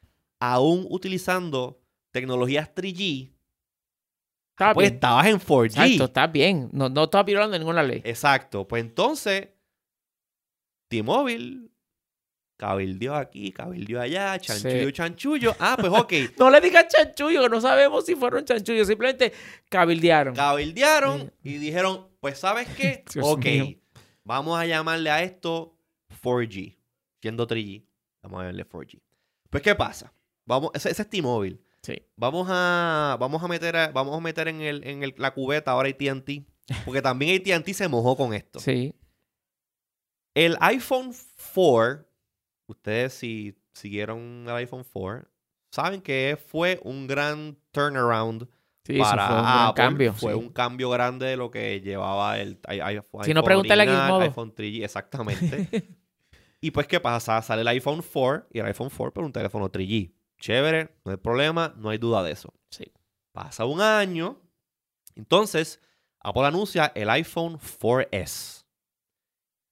[SPEAKER 1] aún utilizando tecnologías 3G,
[SPEAKER 2] Está
[SPEAKER 1] pues
[SPEAKER 2] bien.
[SPEAKER 1] estabas en 4G.
[SPEAKER 2] Exacto, está bien. No, no estaba violando ninguna ley.
[SPEAKER 1] Exacto. Pues entonces, T-Mobile cabildeó aquí, cabildeó allá, chanchullo,
[SPEAKER 2] Sí.
[SPEAKER 1] chanchullo. Ah, pues ok. [laughs]
[SPEAKER 2] No le digan chanchullo, que no sabemos si fueron chanchullos. Simplemente cabildearon.
[SPEAKER 1] Cabildearon y dijeron, pues ¿sabes qué? [laughs]
[SPEAKER 2] Dios
[SPEAKER 1] ok,
[SPEAKER 2] mío.
[SPEAKER 1] vamos a llamarle a esto 4G. Siendo 3G, vamos a llamarle 4G. Pues ¿qué pasa? Vamos, ese, ese es T-Mobile.
[SPEAKER 2] Sí.
[SPEAKER 1] Vamos a, vamos a meter, a- vamos a meter en, el, en el- la cubeta ahora AT&T. [laughs] Porque también AT&T se mojó con esto.
[SPEAKER 2] Sí.
[SPEAKER 1] El iPhone 4, ustedes si siguieron el iPhone 4, saben que fue un gran turnaround
[SPEAKER 2] Sí,
[SPEAKER 1] para
[SPEAKER 2] fue un gran
[SPEAKER 1] Apple.
[SPEAKER 2] cambio.
[SPEAKER 1] Fue
[SPEAKER 2] sí.
[SPEAKER 1] un cambio grande de lo que llevaba el iPhone.
[SPEAKER 2] Si no, pregúntale a
[SPEAKER 1] original, iPhone 3G, exactamente. [laughs] y pues, ¿qué pasa? Sale el iPhone 4 y el iPhone 4 por un teléfono 3G. Chévere, no hay problema, no hay duda de eso.
[SPEAKER 2] Sí.
[SPEAKER 1] Pasa un año. Entonces, Apple anuncia el iPhone 4S.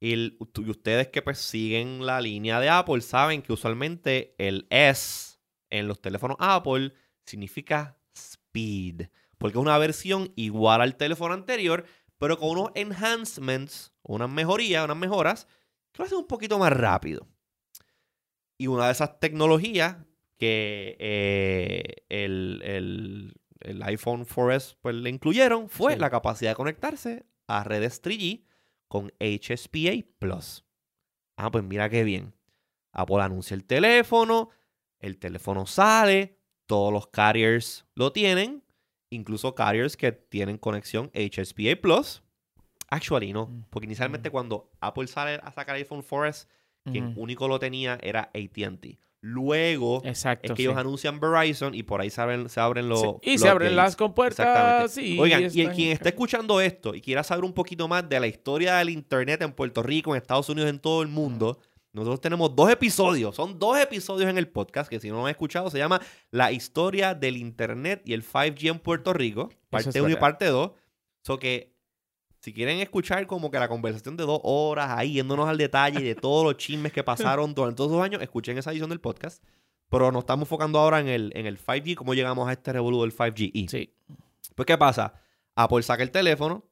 [SPEAKER 1] Y, ustedes que pues, siguen la línea de Apple saben que usualmente el S en los teléfonos Apple significa speed. Porque es una versión igual al teléfono anterior, pero con unos enhancements, unas mejorías, unas mejoras, que lo hacen un poquito más rápido. Y una de esas tecnologías que eh, el, el- el iPhone 4S pues, le incluyeron fue
[SPEAKER 2] Sí.
[SPEAKER 1] la capacidad de conectarse a redes 3G con HSPA Plus. Ah, pues mira qué bien. Apple anuncia el teléfono, el teléfono sale, todos los carriers lo tienen, incluso carriers que tienen conexión HSPA Plus. Actually, no, porque inicialmente
[SPEAKER 2] mm.
[SPEAKER 1] cuando Apple sale a sacar iPhone 4S, quien único lo tenía era ATT. Luego
[SPEAKER 2] Exacto.
[SPEAKER 1] es que
[SPEAKER 2] sí.
[SPEAKER 1] ellos anuncian Verizon y por ahí se abren, se abren los.
[SPEAKER 2] Sí, Y se abren las compuertas. Sí,
[SPEAKER 1] Oigan, y quien esté escuchando esto y quiera saber un poquito más de la historia del Internet en Puerto Rico, en Estados Unidos, en todo el mundo, nosotros tenemos dos episodios. Son dos episodios en el podcast que si no lo han escuchado se llama La historia del Internet y el 5G en Puerto Rico, parte
[SPEAKER 2] es
[SPEAKER 1] 1 y parte 2. So que si quieren escuchar como que la conversación de dos horas ahí, yéndonos al detalle de todos los chismes que pasaron durante todos esos años, escuchen esa edición del podcast. Pero nos estamos enfocando ahora en el, en el 5G, cómo llegamos a este revolú del 5G.
[SPEAKER 2] Sí.
[SPEAKER 1] Pues, ¿qué pasa? Apple saca el teléfono,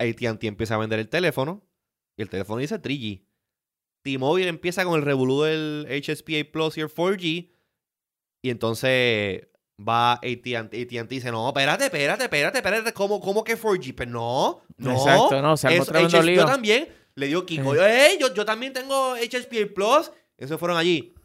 [SPEAKER 1] AT&T empieza a vender el teléfono, y el teléfono dice 3G. T-Mobile empieza con el revolú del HSPA Plus y el 4G, y entonces va AT&T AT&T dice, no, espérate, espérate, espérate, espérate, ¿cómo, cómo que 4G? Pues no, no.
[SPEAKER 2] Exacto, no, se
[SPEAKER 1] es HS
[SPEAKER 2] lío.
[SPEAKER 1] Yo también, le dio Kiko. "Ey, yo, yo también tengo HSPA Plus, esos fueron allí. [laughs]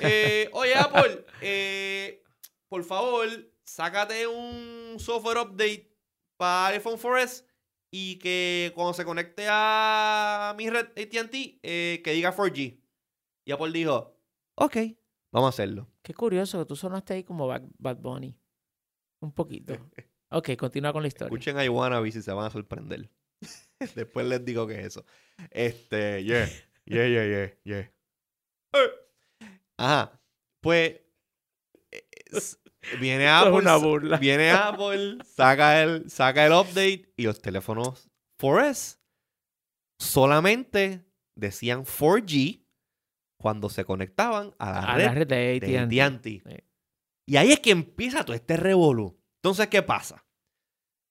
[SPEAKER 1] Eh, oye, Apple, eh, por favor, sácate un software update para iPhone 4S y que cuando se conecte a mi red AT&T, eh, que diga 4G. Y Apple dijo, ok, vamos a hacerlo.
[SPEAKER 2] Qué curioso que tú sonaste ahí como Bad, Bunny. Un poquito. [laughs] Ok, continúa con la historia.
[SPEAKER 1] Escuchen a Iwannabe si se van a sorprender. [laughs] Después les digo qué es eso. Este, yeah, yeah, yeah, yeah, yeah. [laughs] Ajá, pues eh, viene
[SPEAKER 2] Esto es
[SPEAKER 1] Apple,
[SPEAKER 2] una burla.
[SPEAKER 1] viene Apple, saca el, saca el update y los teléfonos 4S solamente decían 4G cuando se conectaban a la
[SPEAKER 2] A
[SPEAKER 1] red
[SPEAKER 2] la red de
[SPEAKER 1] de
[SPEAKER 2] AT&T. Sí.
[SPEAKER 1] Y ahí es que empieza todo este revolú. Entonces, ¿qué pasa?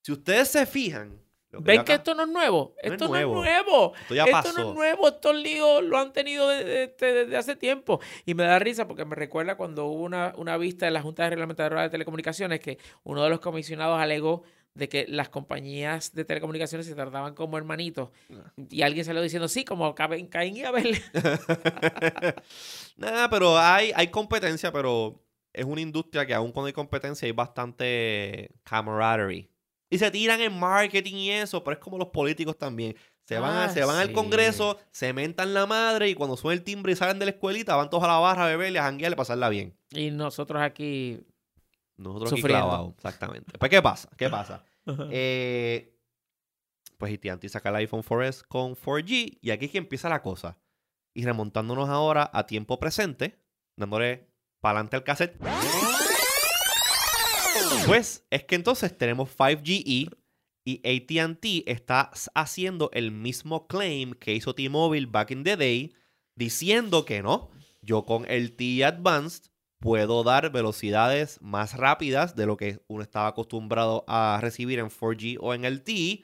[SPEAKER 1] Si ustedes se fijan...
[SPEAKER 2] ¿Ven que esto no es nuevo?
[SPEAKER 1] es
[SPEAKER 2] esto
[SPEAKER 1] nuevo.
[SPEAKER 2] no es nuevo.
[SPEAKER 1] esto ya
[SPEAKER 2] esto
[SPEAKER 1] pasó.
[SPEAKER 2] no es nuevo. Estos líos lo han tenido desde, desde- desde hace tiempo. Y me da risa porque me recuerda cuando hubo una, una vista en la Junta de Reglamentadora de Telecomunicaciones que uno de los comisionados alegó de que las compañías de telecomunicaciones se trataban como hermanitos.
[SPEAKER 1] Ah.
[SPEAKER 2] Y alguien salió diciendo, sí, como Caben- Caín y Abel. [laughs]
[SPEAKER 1] Nada, pero hay, hay competencia, pero es una industria que aún cuando hay competencia hay bastante camaraderie. Y se tiran en marketing y eso, pero es como los políticos también. Se van, a-
[SPEAKER 2] Ah,
[SPEAKER 1] se van al. Congreso, se mentan la madre y cuando suena el timbre y salen de la escuelita, van todos a la barra a beberle, a janguear y a pasarla bien.
[SPEAKER 2] Y nosotros aquí...
[SPEAKER 1] Nosotros aquí
[SPEAKER 2] Sufriendo.
[SPEAKER 1] clavados, exactamente. Pues, ¿qué pasa? ¿Qué pasa? [laughs] Eh, pues AT&T saca el iPhone 4S con 4G y aquí es que empieza la cosa. Y remontándonos ahora a tiempo presente, dándole para adelante al cassette. Pues es que entonces tenemos 5GE y AT&T está haciendo el mismo claim que hizo T-Mobile back in the day, diciendo que no, yo con el T Advanced puedo dar velocidades más rápidas de lo que uno estaba acostumbrado a recibir en 4G o en el T,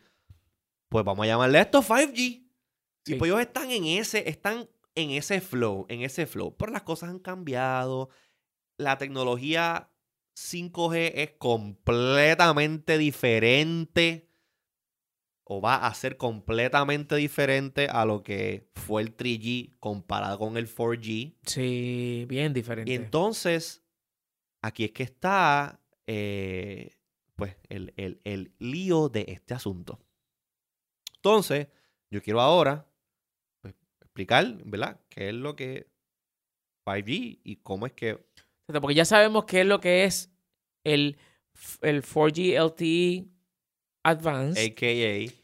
[SPEAKER 1] pues vamos a llamarle esto 5G. Y pues ellos están en ese, están en ese flow, en ese flow. Pero las cosas han cambiado. La tecnología 5G es completamente diferente. O va a ser completamente diferente a lo que fue el 3G comparado con el 4G.
[SPEAKER 2] Sí, bien diferente.
[SPEAKER 1] Y entonces, aquí es que está eh, pues el, el- el lío de este asunto. Entonces, yo quiero ahora pues, explicar, ¿verdad? ¿Qué es lo que 5G y cómo es que...
[SPEAKER 2] Porque ya sabemos qué es lo que es el, el 4G LTE Advanced,
[SPEAKER 1] AKA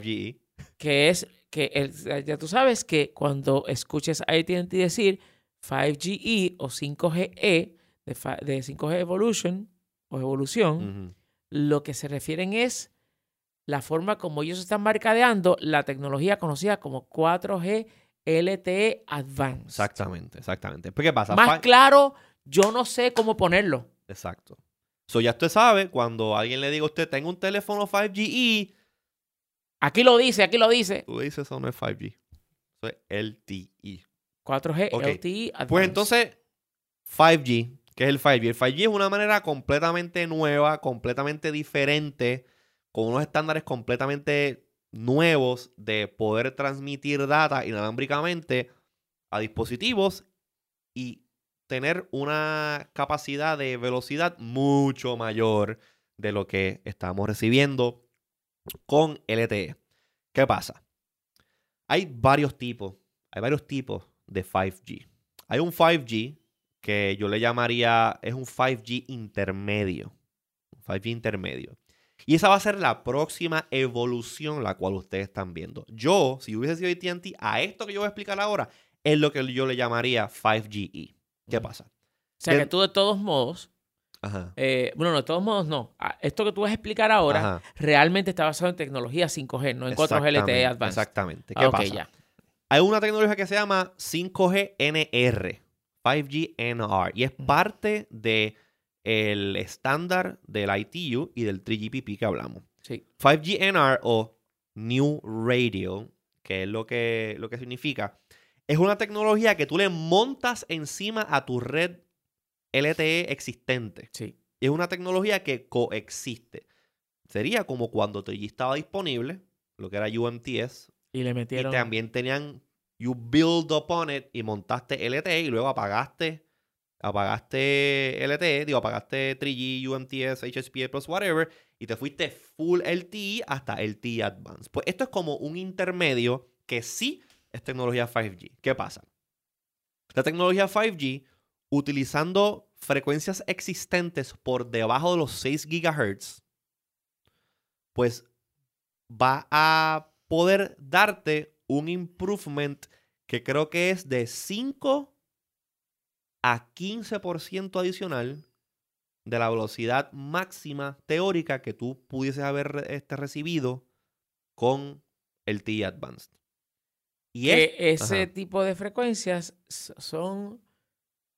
[SPEAKER 1] 5G.
[SPEAKER 2] que es que el- ya tú sabes que cuando escuches a AT&T decir 5GE o 5GE de, de 5G Evolution o evolución, lo que se refieren es la forma como ellos están mercadeando la tecnología conocida como 4G LTE Advanced.
[SPEAKER 1] Exactamente, exactamente. Pues, ¿qué pasa?
[SPEAKER 2] Más claro, yo no sé cómo ponerlo.
[SPEAKER 1] Exacto. So, ya usted sabe, cuando alguien le diga a usted, tengo un teléfono 5GE,
[SPEAKER 2] Aquí lo dice, aquí lo dice.
[SPEAKER 1] tú dices, eso no es 5G. Eso es LTE.
[SPEAKER 2] 4G
[SPEAKER 1] Ok.
[SPEAKER 2] LTE Advanced.
[SPEAKER 1] Pues entonces, 5G, ¿qué es el 5G? El 5G es una manera completamente nueva, completamente diferente con unos estándares completamente nuevos de poder transmitir data inalámbricamente a dispositivos y tener una capacidad de velocidad mucho mayor de lo que estamos recibiendo con LTE. ¿Qué pasa? Hay varios tipos, hay varios tipos de 5G. Hay un 5G que yo le llamaría, es un 5G intermedio. 5G intermedio. Y esa va a ser la próxima evolución la cual ustedes están viendo. Yo, si hubiese sido ATT, a esto que yo voy a explicar ahora, es lo que yo le llamaría 5GE. ¿Qué pasa?
[SPEAKER 2] O sea, que tú de todos modos, eh, bueno, no, de todos modos no. Ah, esto que tú vas a explicar ahora realmente está basado en tecnología 5G, no en 4G LTE Advanced.
[SPEAKER 1] Exactamente. ¿Qué pasa? Hay una tecnología que se llama 5G NR, 5G NR, y es parte de el estándar del ITU y del 3GPP que hablamos.
[SPEAKER 2] Sí.
[SPEAKER 1] 5G NR o New Radio, que es lo que, lo que significa, es una tecnología que tú le montas encima a tu red LTE existente.
[SPEAKER 2] Sí.
[SPEAKER 1] Es una tecnología que coexiste. Sería como cuando 3G estaba disponible, lo que era UMTS.
[SPEAKER 2] Y le metieron.
[SPEAKER 1] Y también tenían. You build upon it y montaste LTE y luego apagaste apagaste LTE, digo, apagaste 3G, UMTS, HSPA Plus, whatever, y te fuiste full LTE hasta LTE Advanced. Pues esto es como un intermedio que sí es tecnología 5G. ¿Qué pasa? La tecnología 5G, utilizando frecuencias existentes por debajo de los 6 GHz, pues va a poder darte un improvement que creo que es de 5 a 15% adicional de la velocidad máxima teórica que tú pudieses haber este, recibido con el T Advanced.
[SPEAKER 2] Y ese tipo de frecuencias son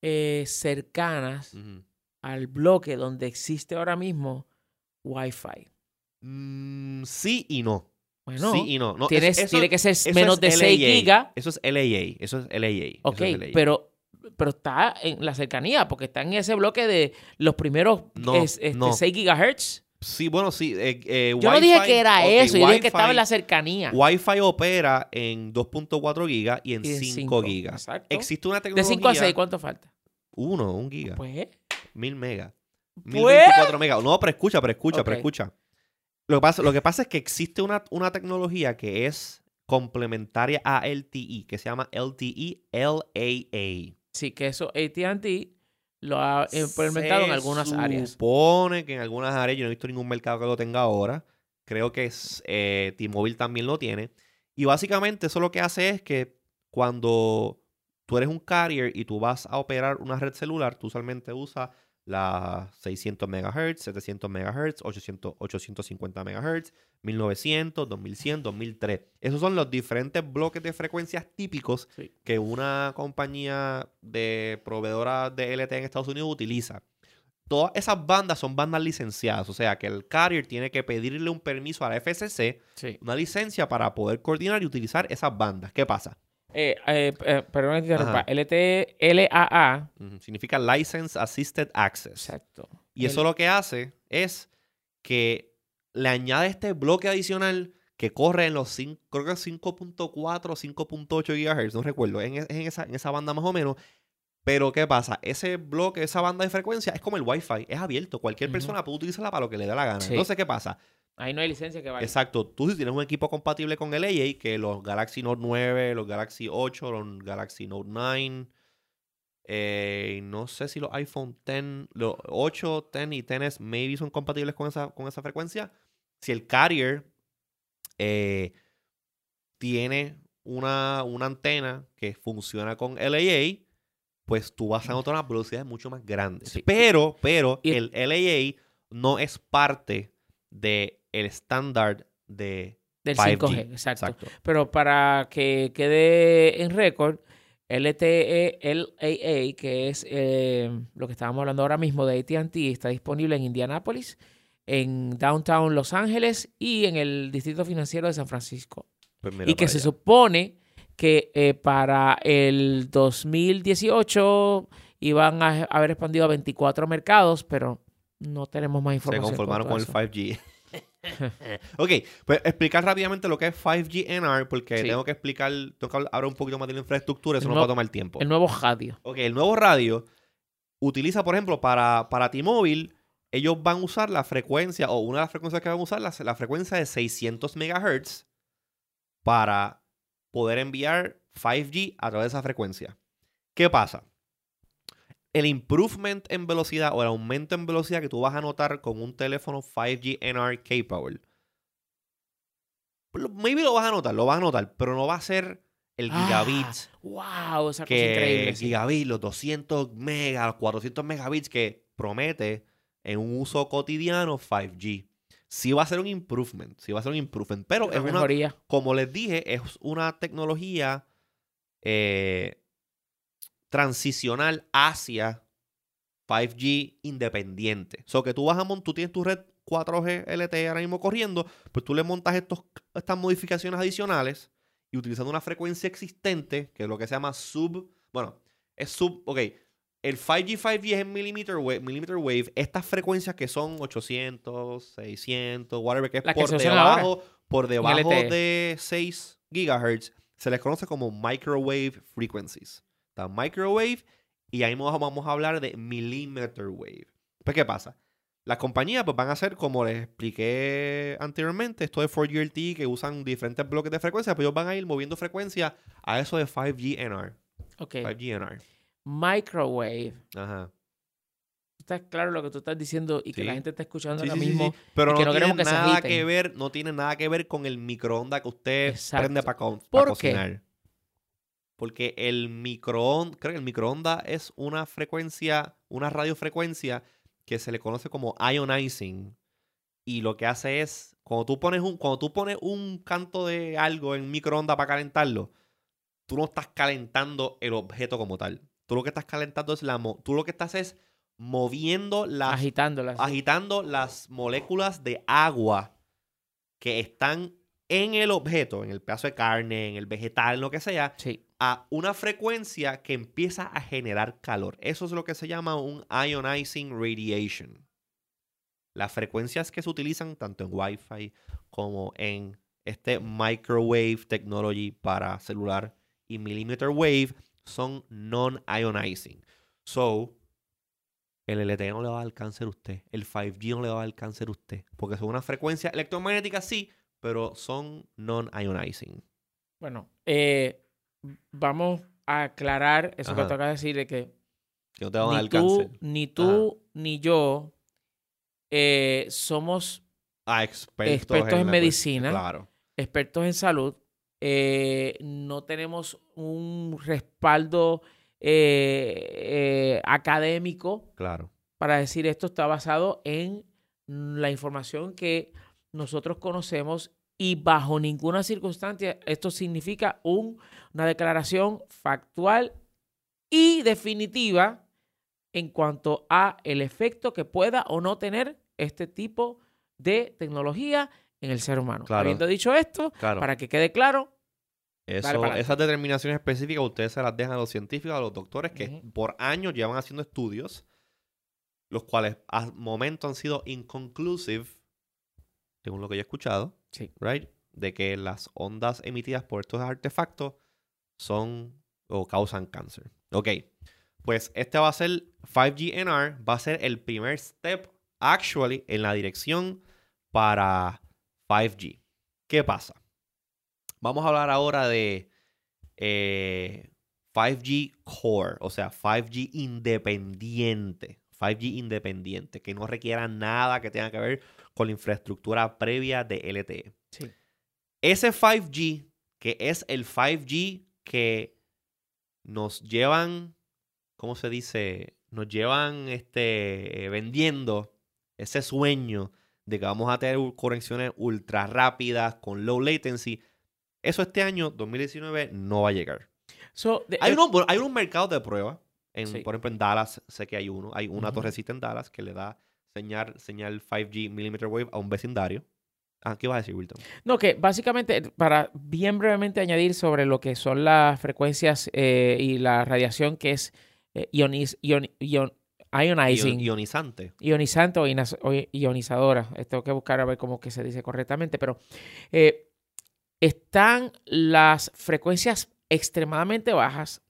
[SPEAKER 2] eh, cercanas al bloque donde existe ahora mismo Wi-Fi.
[SPEAKER 1] Mm, sí y no.
[SPEAKER 2] Bueno,
[SPEAKER 1] sí y no.
[SPEAKER 2] tiene que ser menos de 6 gigas.
[SPEAKER 1] Eso es LAA. Eso es LAA.
[SPEAKER 2] Ok, pero pero está en la cercanía, porque está en ese bloque de los primeros 6 este, gigahertz.
[SPEAKER 1] Sí, bueno, sí. Eh, eh,
[SPEAKER 2] yo no dije que era eso, yo dije que estaba en la cercanía.
[SPEAKER 1] Wi-Fi opera en 2.4 gigas y en, 5, gigas.
[SPEAKER 2] Exacto.
[SPEAKER 1] Existe una tecnología.
[SPEAKER 2] De 5 a 6, ¿cuánto falta?
[SPEAKER 1] Uno, un giga.
[SPEAKER 2] Pues.
[SPEAKER 1] Mil megas.
[SPEAKER 2] Pues. 1024
[SPEAKER 1] megas. No, pero escucha, pero escucha, pero escucha. Lo que, pasa, lo que pasa es que existe una, una tecnología que es complementaria a LTE, que se llama LTE LAA.
[SPEAKER 2] Sí, que eso ATT lo ha implementado en algunas áreas.
[SPEAKER 1] Se supone que en algunas áreas, yo no he visto ningún mercado que lo tenga ahora. Creo que es, eh, T-Mobile también lo tiene. Y básicamente eso lo que hace es que cuando tú eres un carrier y tú vas a operar una red celular, tú usualmente usas las 600 MHz, 700 MHz, 800, 850 MHz, 1900, 2100, 2003. Esos son los diferentes bloques de frecuencias típicos que una compañía de proveedora de LTE en Estados Unidos utiliza. Todas esas bandas son bandas licenciadas, o sea que el carrier tiene que pedirle un permiso a la FCC, una licencia para poder coordinar y utilizar esas bandas. ¿Qué pasa?
[SPEAKER 2] Eh, eh, eh, perdón que LAA.
[SPEAKER 1] Significa License Assisted Access.
[SPEAKER 2] Exacto.
[SPEAKER 1] Y eso lo que hace es que le añade este bloque adicional que corre en los 5, creo que 5.4 o 5.8 GHz, no recuerdo, en, en, esa, en esa banda más o menos. Pero ¿qué pasa? Ese bloque, esa banda de frecuencia es como el Wi-Fi, es abierto. Cualquier persona puede utilizarla para lo que le dé la gana. Entonces, ¿qué pasa?
[SPEAKER 2] Ahí no hay licencia que vaya.
[SPEAKER 1] Exacto. Tú si tienes un equipo compatible con el AA, que los Galaxy Note 9, los Galaxy 8, los Galaxy Note 9, eh, no sé si los iPhone 10, los 8, 10 y 10 maybe son compatibles con esa, con esa frecuencia. Si el carrier eh, tiene una, una, antena que funciona con LAA, pues tú vas a notar unas velocidades mucho más grandes. Pero, pero el LAA no es parte de el estándar de
[SPEAKER 2] del 5G. exacto. Pero para que quede en récord, LTE LAA, que es eh, lo que estábamos hablando ahora mismo de ATT, está disponible en Indianápolis, en Downtown Los Ángeles y en el Distrito Financiero de San Francisco. Pues y que se supone que eh, para el 2018 iban a haber expandido a 24 mercados, pero no tenemos más información.
[SPEAKER 1] Se conformaron con el 5G. Ok, pues explicar rápidamente lo que es 5G NR, porque
[SPEAKER 2] Sí.
[SPEAKER 1] tengo que explicar, tengo que hablar un poquito más de la infraestructura, eso
[SPEAKER 2] El nuevo-
[SPEAKER 1] va a tomar tiempo.
[SPEAKER 2] El nuevo radio.
[SPEAKER 1] Ok, el nuevo radio utiliza, por ejemplo, para, para T-Mobile, ellos van a usar la frecuencia, o una de las frecuencias que van a usar, la, la frecuencia de 600 MHz para poder enviar 5G a través de esa frecuencia. ¿Qué pasa? El improvement en velocidad o el aumento en velocidad que tú vas a notar con un teléfono 5G NR K-Power, maybe lo vas a notar, lo vas a notar, pero no va a ser el
[SPEAKER 2] Ah,
[SPEAKER 1] gigabit
[SPEAKER 2] ¡Wow! Esa cosa
[SPEAKER 1] que
[SPEAKER 2] increíble. sí.
[SPEAKER 1] gigabit, los 200 megas, los 400 megabits que promete en un uso cotidiano 5G. Sí va a ser un improvement, sí va a ser un improvement, pero
[SPEAKER 2] Una
[SPEAKER 1] es una,
[SPEAKER 2] mejoría.
[SPEAKER 1] como les dije, es una tecnología eh, transicional hacia 5G independiente. O sea, que tú vas a montar, tú tienes tu red 4G LTE ahora mismo corriendo, pues tú le montas estos, estas modificaciones adicionales y utilizando una frecuencia existente, que es lo que se llama sub, bueno, es sub, ok, el 5G 5G es en millimeter wave, millimeter wave, estas frecuencias que son 800, 600, whatever, que es por
[SPEAKER 2] ahora
[SPEAKER 1] debajo, por debajo de 6 gigahertz, se les conoce como microwave frequencies. Está microwave y ahí vamos vamos a hablar de millimeter wave. Pues, ¿qué pasa? Las compañías pues, van a hacer, como les expliqué anteriormente, esto de 4G LTE que usan diferentes bloques de frecuencia, pues ellos van a ir moviendo frecuencia a eso de 5G NR.
[SPEAKER 2] Ok.
[SPEAKER 1] 5G NR.
[SPEAKER 2] Microwave.
[SPEAKER 1] Ajá.
[SPEAKER 2] Está claro lo que tú estás diciendo y que la gente está escuchando
[SPEAKER 1] Sí,
[SPEAKER 2] ahora
[SPEAKER 1] sí,
[SPEAKER 2] mismo.
[SPEAKER 1] Pero
[SPEAKER 2] y que no
[SPEAKER 1] tiene
[SPEAKER 2] que
[SPEAKER 1] nada que ver, no tiene nada que ver con el microondas que usted
[SPEAKER 2] Exacto.
[SPEAKER 1] prende para
[SPEAKER 2] ¿Por qué?
[SPEAKER 1] Porque el microondas, creo que el microondas es una frecuencia, una radiofrecuencia que se le conoce como ionizing. Y lo que hace es, cuando tú pones un, cuando tú pones un canto de algo en microondas para calentarlo, tú no estás calentando el objeto como tal. Tú lo que estás calentando es la, mo- tú lo que estás es moviendo las
[SPEAKER 2] Agitándolas.
[SPEAKER 1] agitando las moléculas de agua que están en el objeto, en el pedazo de carne, en el vegetal, en lo que sea,
[SPEAKER 2] Sí.
[SPEAKER 1] A una frecuencia que empieza a generar calor. Eso es lo que se llama un ionizing radiation. Las frecuencias que se utilizan tanto en Wi-Fi como en este microwave technology para celular y millimeter wave son non-ionizing. So, el LTE no le va a dar cáncer a usted. El 5G no le va a dar a usted. Porque son una frecuencia electromagnética, sí, pero son non-ionizing.
[SPEAKER 2] Bueno, eh, vamos a aclarar eso que tú acabas de decir de que
[SPEAKER 1] Que no te
[SPEAKER 2] ni tú, ni tú, ni yo eh, somos
[SPEAKER 1] Ah, expertos,
[SPEAKER 2] expertos en medicina.
[SPEAKER 1] Claro.
[SPEAKER 2] expertos en salud. eh, no tenemos un respaldo eh, académico
[SPEAKER 1] Claro.
[SPEAKER 2] para decir esto está basado en la información que nosotros conocemos y bajo ninguna circunstancia esto significa un- una declaración factual y definitiva en cuanto a el efecto que pueda o no tener este tipo de tecnología en el ser humano.
[SPEAKER 1] Claro.
[SPEAKER 2] Habiendo dicho esto,
[SPEAKER 1] Claro.
[SPEAKER 2] para que quede claro,
[SPEAKER 1] Eso- esas determinaciones específicas ustedes se las dejan a los científicos, a los doctores que por años llevan haciendo estudios, los cuales al momento han sido inconclusive, según lo que yo he escuchado,
[SPEAKER 2] Sí.
[SPEAKER 1] right? De que las ondas emitidas por estos artefactos son o causan cáncer. Ok, pues este va a ser 5G NR, va a ser el primer step, actually, en la dirección para 5G. ¿Qué pasa? Vamos a hablar ahora de eh, 5G Core, o sea, 5G independiente. 5G independiente, que no requiera nada que tenga que ver con la infraestructura previa de LTE.
[SPEAKER 2] sí,
[SPEAKER 1] Ese 5G, que es el 5G que nos llevan, ¿cómo se dice? Nos llevan este, vendiendo ese sueño de que vamos a tener conexiones ultra rápidas con low latency. Eso este año, 2019, no va a llegar.
[SPEAKER 2] So, de-
[SPEAKER 1] Hay, unos, hay unos mercados de prueba. En,
[SPEAKER 2] Sí.
[SPEAKER 1] Por ejemplo, en Dallas sé que hay uno. Hay una
[SPEAKER 2] Ujú.
[SPEAKER 1] torrecita en Dallas que le da señal, señal 5G millimeter wave a un vecindario. Ah, ¿qué ibas a decir, Wilton?
[SPEAKER 2] No, que básicamente, para bien brevemente añadir sobre lo que son las frecuencias eh, y la radiación que es eh, ioniz- ion- ion- ionizing,
[SPEAKER 1] ionizante.
[SPEAKER 2] ionizante o, inas- o ionizadora. Eh, Tengo que buscar a ver cómo que se dice correctamente, pero eh, están las frecuencias extremadamente bajas.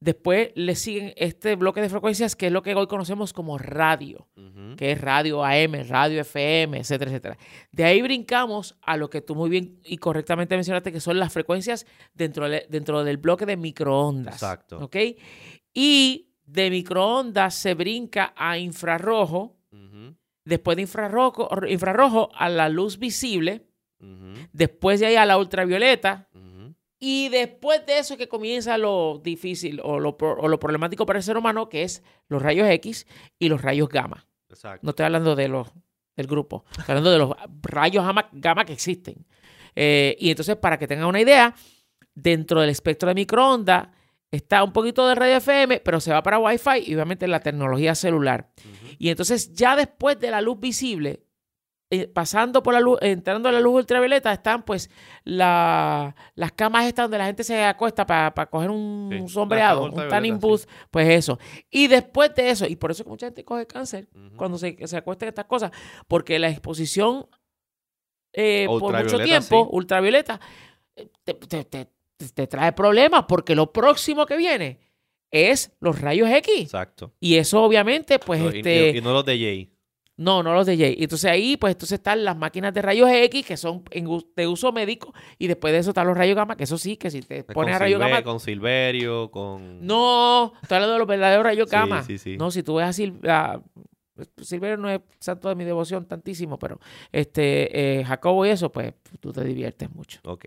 [SPEAKER 2] Después le siguen este bloque de frecuencias que es lo que hoy conocemos como radio que es radio AM, radio FM, etcétera, etcétera. De ahí brincamos a lo que tú muy bien y correctamente mencionaste, que son las frecuencias dentro, de- dentro del bloque de microondas.
[SPEAKER 1] Exacto.
[SPEAKER 2] ¿Ok? Y de microondas se brinca a infrarrojo, después de infrarrojo, infrarrojo a la luz visible, después de ahí a la ultravioleta. Y después de eso es que comienza lo difícil o lo, o lo problemático para el ser humano, que es los rayos X y los rayos gamma.
[SPEAKER 1] Exacto.
[SPEAKER 2] No estoy hablando de los del grupo, estoy hablando de los rayos gamma, gamma que existen. Eh, y entonces, para que tengan una idea, dentro del espectro de microondas está un poquito de radio FM, pero se va para Wi-Fi y obviamente la tecnología celular. Y entonces, ya después de la luz visible, pasando por la luz, entrando a la luz ultravioleta, están pues la- las camas estas donde la gente se acuesta para coger un
[SPEAKER 1] Sí,
[SPEAKER 2] sombreado, un tanning
[SPEAKER 1] sí.
[SPEAKER 2] booth, pues eso. Y después de eso, y por eso que mucha gente coge cáncer cuando se, se acuesta en estas cosas, porque la exposición eh, por mucho tiempo,
[SPEAKER 1] sí.
[SPEAKER 2] ultravioleta, eh, te, te- te- te trae problemas, porque lo próximo que viene es los rayos X.
[SPEAKER 1] Exacto.
[SPEAKER 2] Y eso obviamente, pues,
[SPEAKER 1] No,
[SPEAKER 2] este...
[SPEAKER 1] y, y no los de Jay.
[SPEAKER 2] No, no los de Jay. Y Entonces ahí, pues entonces están las máquinas de rayos X que son de uso médico y después de eso están los rayos gamma, que eso sí, que si te pones a rayos gamma...
[SPEAKER 1] con Silverio, con...
[SPEAKER 2] No, estoy hablando de los verdaderos rayos
[SPEAKER 1] Sí,
[SPEAKER 2] gamma.
[SPEAKER 1] sí, sí.
[SPEAKER 2] No, si tú ves a Silvia... Silverio no es santo de mi devoción tantísimo, pero este eh, Jacobo y eso, pues tú te diviertes mucho.
[SPEAKER 1] Ok.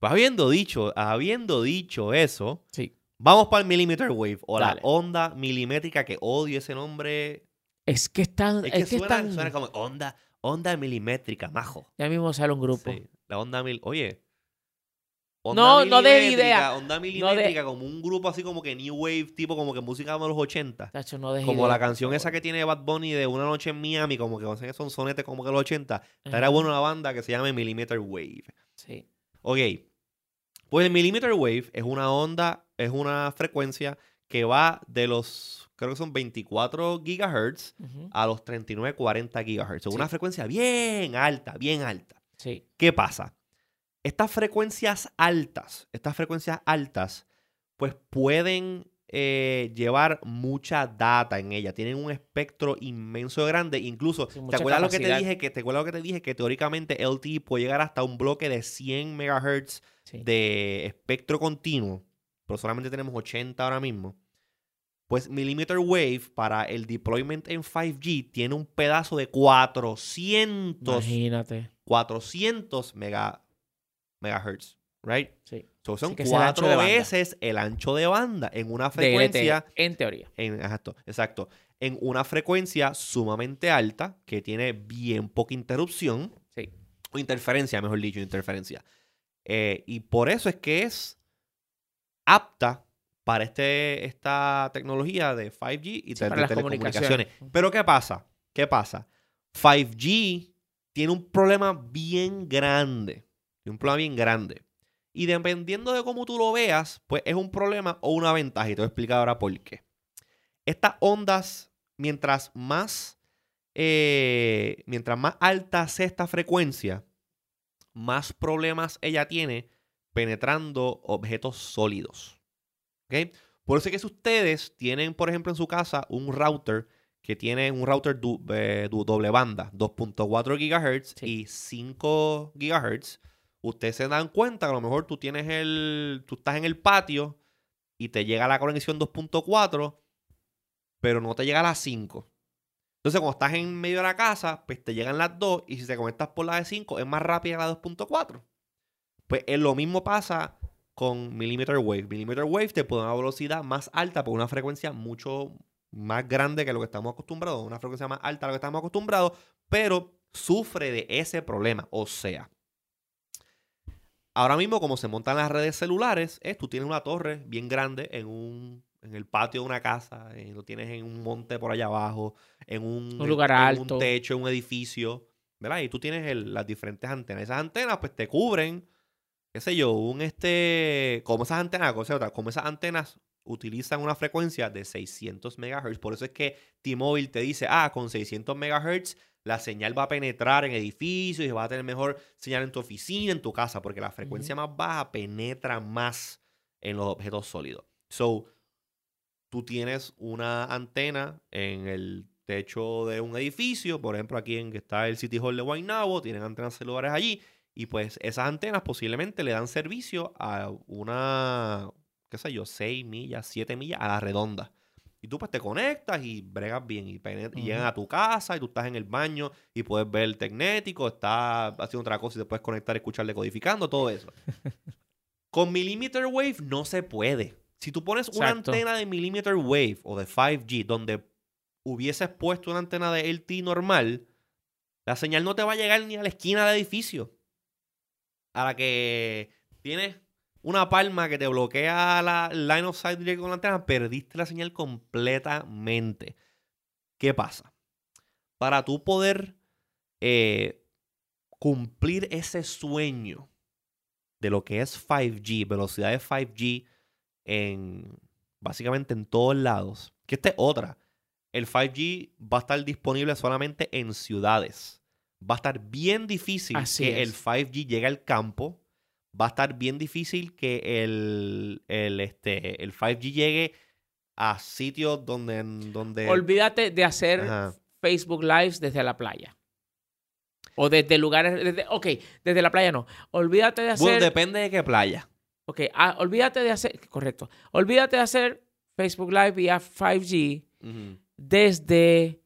[SPEAKER 1] Pues habiendo dicho, habiendo dicho eso,
[SPEAKER 2] Sí.
[SPEAKER 1] vamos para el millimeter wave o
[SPEAKER 2] Dale.
[SPEAKER 1] la onda milimétrica que odio ese nombre.
[SPEAKER 2] Es que están...
[SPEAKER 1] Es
[SPEAKER 2] Es
[SPEAKER 1] que,
[SPEAKER 2] que,
[SPEAKER 1] suena,
[SPEAKER 2] están...
[SPEAKER 1] suena como onda, onda milimétrica, majo.
[SPEAKER 2] Ya mismo sale un grupo.
[SPEAKER 1] Sí, la onda mil. Oye.
[SPEAKER 2] No, no
[SPEAKER 1] milimétrica,
[SPEAKER 2] idea.
[SPEAKER 1] Onda milimétrica, como un grupo así como que New Wave, tipo como que música de los 80.
[SPEAKER 2] Tacho, no
[SPEAKER 1] Como
[SPEAKER 2] idea,
[SPEAKER 1] la canción esa que tiene Bad Bunny de Una Noche en Miami, como que hacen son sonetes como que los 80. Estaría bueno una banda que se llame Millimeter Wave.
[SPEAKER 2] Sí.
[SPEAKER 1] Ok. Pues el millimeter wave es una onda, es una frecuencia que va de los, creo que son 24 gigahertz a los 39, 40 gigahertz. Es
[SPEAKER 2] Sí.
[SPEAKER 1] una frecuencia bien alta, bien alta.
[SPEAKER 2] Sí.
[SPEAKER 1] ¿Qué pasa? Estas frecuencias altas, estas frecuencias altas, pues pueden eh, llevar mucha data en ella. Tienen un espectro inmenso de grande. Incluso,
[SPEAKER 2] Sí,
[SPEAKER 1] ¿te acuerdas lo que te dije? Que, ¿Te acuerdas lo que te dije? Que teóricamente LTE puede llegar hasta un bloque de 100 megahertz
[SPEAKER 2] Sí.
[SPEAKER 1] de espectro continuo, pero solamente tenemos 80 ahora mismo, pues Millimeter Wave para el deployment en 5G tiene un pedazo de 400,
[SPEAKER 2] Imagínate.
[SPEAKER 1] 400 mega, megahertz, right?
[SPEAKER 2] Sí.
[SPEAKER 1] So, son cuatro veces el ancho de banda en una frecuencia
[SPEAKER 2] en teoría.
[SPEAKER 1] en, exacto, exacto, en una frecuencia sumamente alta que tiene bien poca interrupción
[SPEAKER 2] Sí.
[SPEAKER 1] o interferencia, mejor dicho, interferencia. Eh, y por eso es que es apta para este, esta tecnología de 5G y
[SPEAKER 2] Sí,
[SPEAKER 1] de,
[SPEAKER 2] para
[SPEAKER 1] de
[SPEAKER 2] las
[SPEAKER 1] telecomunicaciones.
[SPEAKER 2] comunicaciones.
[SPEAKER 1] Pero ¿qué pasa? ¿Qué pasa? 5G tiene un problema bien grande. Tiene un problema bien grande. Y dependiendo de cómo tú lo veas, pues es un problema o una ventaja. Y te voy a explicar ahora por qué. Estas ondas, mientras más, eh, mientras más alta sea esta frecuencia, más problemas ella tiene penetrando objetos sólidos. ¿Ok? Por eso es que si ustedes tienen, por ejemplo, en su casa un router que tiene un router du- eh, du- doble banda, 2.4 GHz
[SPEAKER 2] Sí.
[SPEAKER 1] y 5 GHz, ustedes se dan cuenta que a lo mejor tú tienes el, tú estás en el patio y te llega la conexión 2.4, pero no te llega la 5. Entonces, cuando estás en medio de la casa, pues te llegan las dos y si te conectas por la de 5 es más rápida la 2.4. Pues es lo mismo pasa con millimeter wave. Millimeter wave te pone una velocidad más alta por una frecuencia mucho más grande que lo que estamos acostumbrados, una frecuencia más alta a lo que estamos acostumbrados, pero sufre de ese problema. O sea, ahora mismo como se montan las redes celulares, es tú tienes una torre bien grande en un en el patio de una casa, eh, lo tienes en un monte por allá abajo, en un,
[SPEAKER 2] Un lugar
[SPEAKER 1] en
[SPEAKER 2] alto.
[SPEAKER 1] un techo, en un edificio, ¿verdad? Y tú tienes el- las diferentes antenas. Esas antenas pues te cubren, qué sé yo, un este, como esas antenas, o sea, otra, como esas antenas utilizan una frecuencia de 600 MHz. Por eso es que T-Mobile te dice, ah, con 600 MHz la señal va a penetrar en edificios y va a tener mejor señal en tu oficina, en tu casa, porque la frecuencia más baja penetra más en los objetos sólidos. So, tú tienes una antena en el techo de un edificio, por ejemplo, aquí en que está el City Hall de Guaynabo, tienen antenas celulares allí, y pues esas antenas posiblemente le dan servicio a una, qué sé yo, 6 millas, 7 millas a la redonda. Y tú pues te conectas y bregas bien y, llegan a tu casa y tú estás en el baño y puedes ver el tecnético, estás haciendo otra cosa y te puedes conectar escuchar decodificando, todo eso. [laughs] Con millimeter wave no se puede. Si tú pones una antena de millimeter wave o de 5G donde hubieses puesto una antena de LT normal, la señal no te va a llegar ni a la esquina del edificio. A la que tienes una palma que te bloquea la line of sight directo con la antena, perdiste la señal completamente. ¿Qué pasa? Para tú poder eh, cumplir ese sueño de lo que es 5G, velocidad de 5G en básicamente en todos lados, que esta es otra. El 5G va a estar disponible solamente en ciudades. Va a estar bien difícil que el 5G llegue al campo va a estar bien difícil que el, el, este, el 5G llegue a sitios donde... donde...
[SPEAKER 2] Olvídate de hacer Facebook Lives desde la playa. O desde lugares... Desde, ok, desde la playa no. Olvídate de hacer...
[SPEAKER 1] Bueno, depende de qué playa.
[SPEAKER 2] Ok, ah, olvídate de hacer... Correcto. Olvídate de hacer Facebook Live vía 5G desde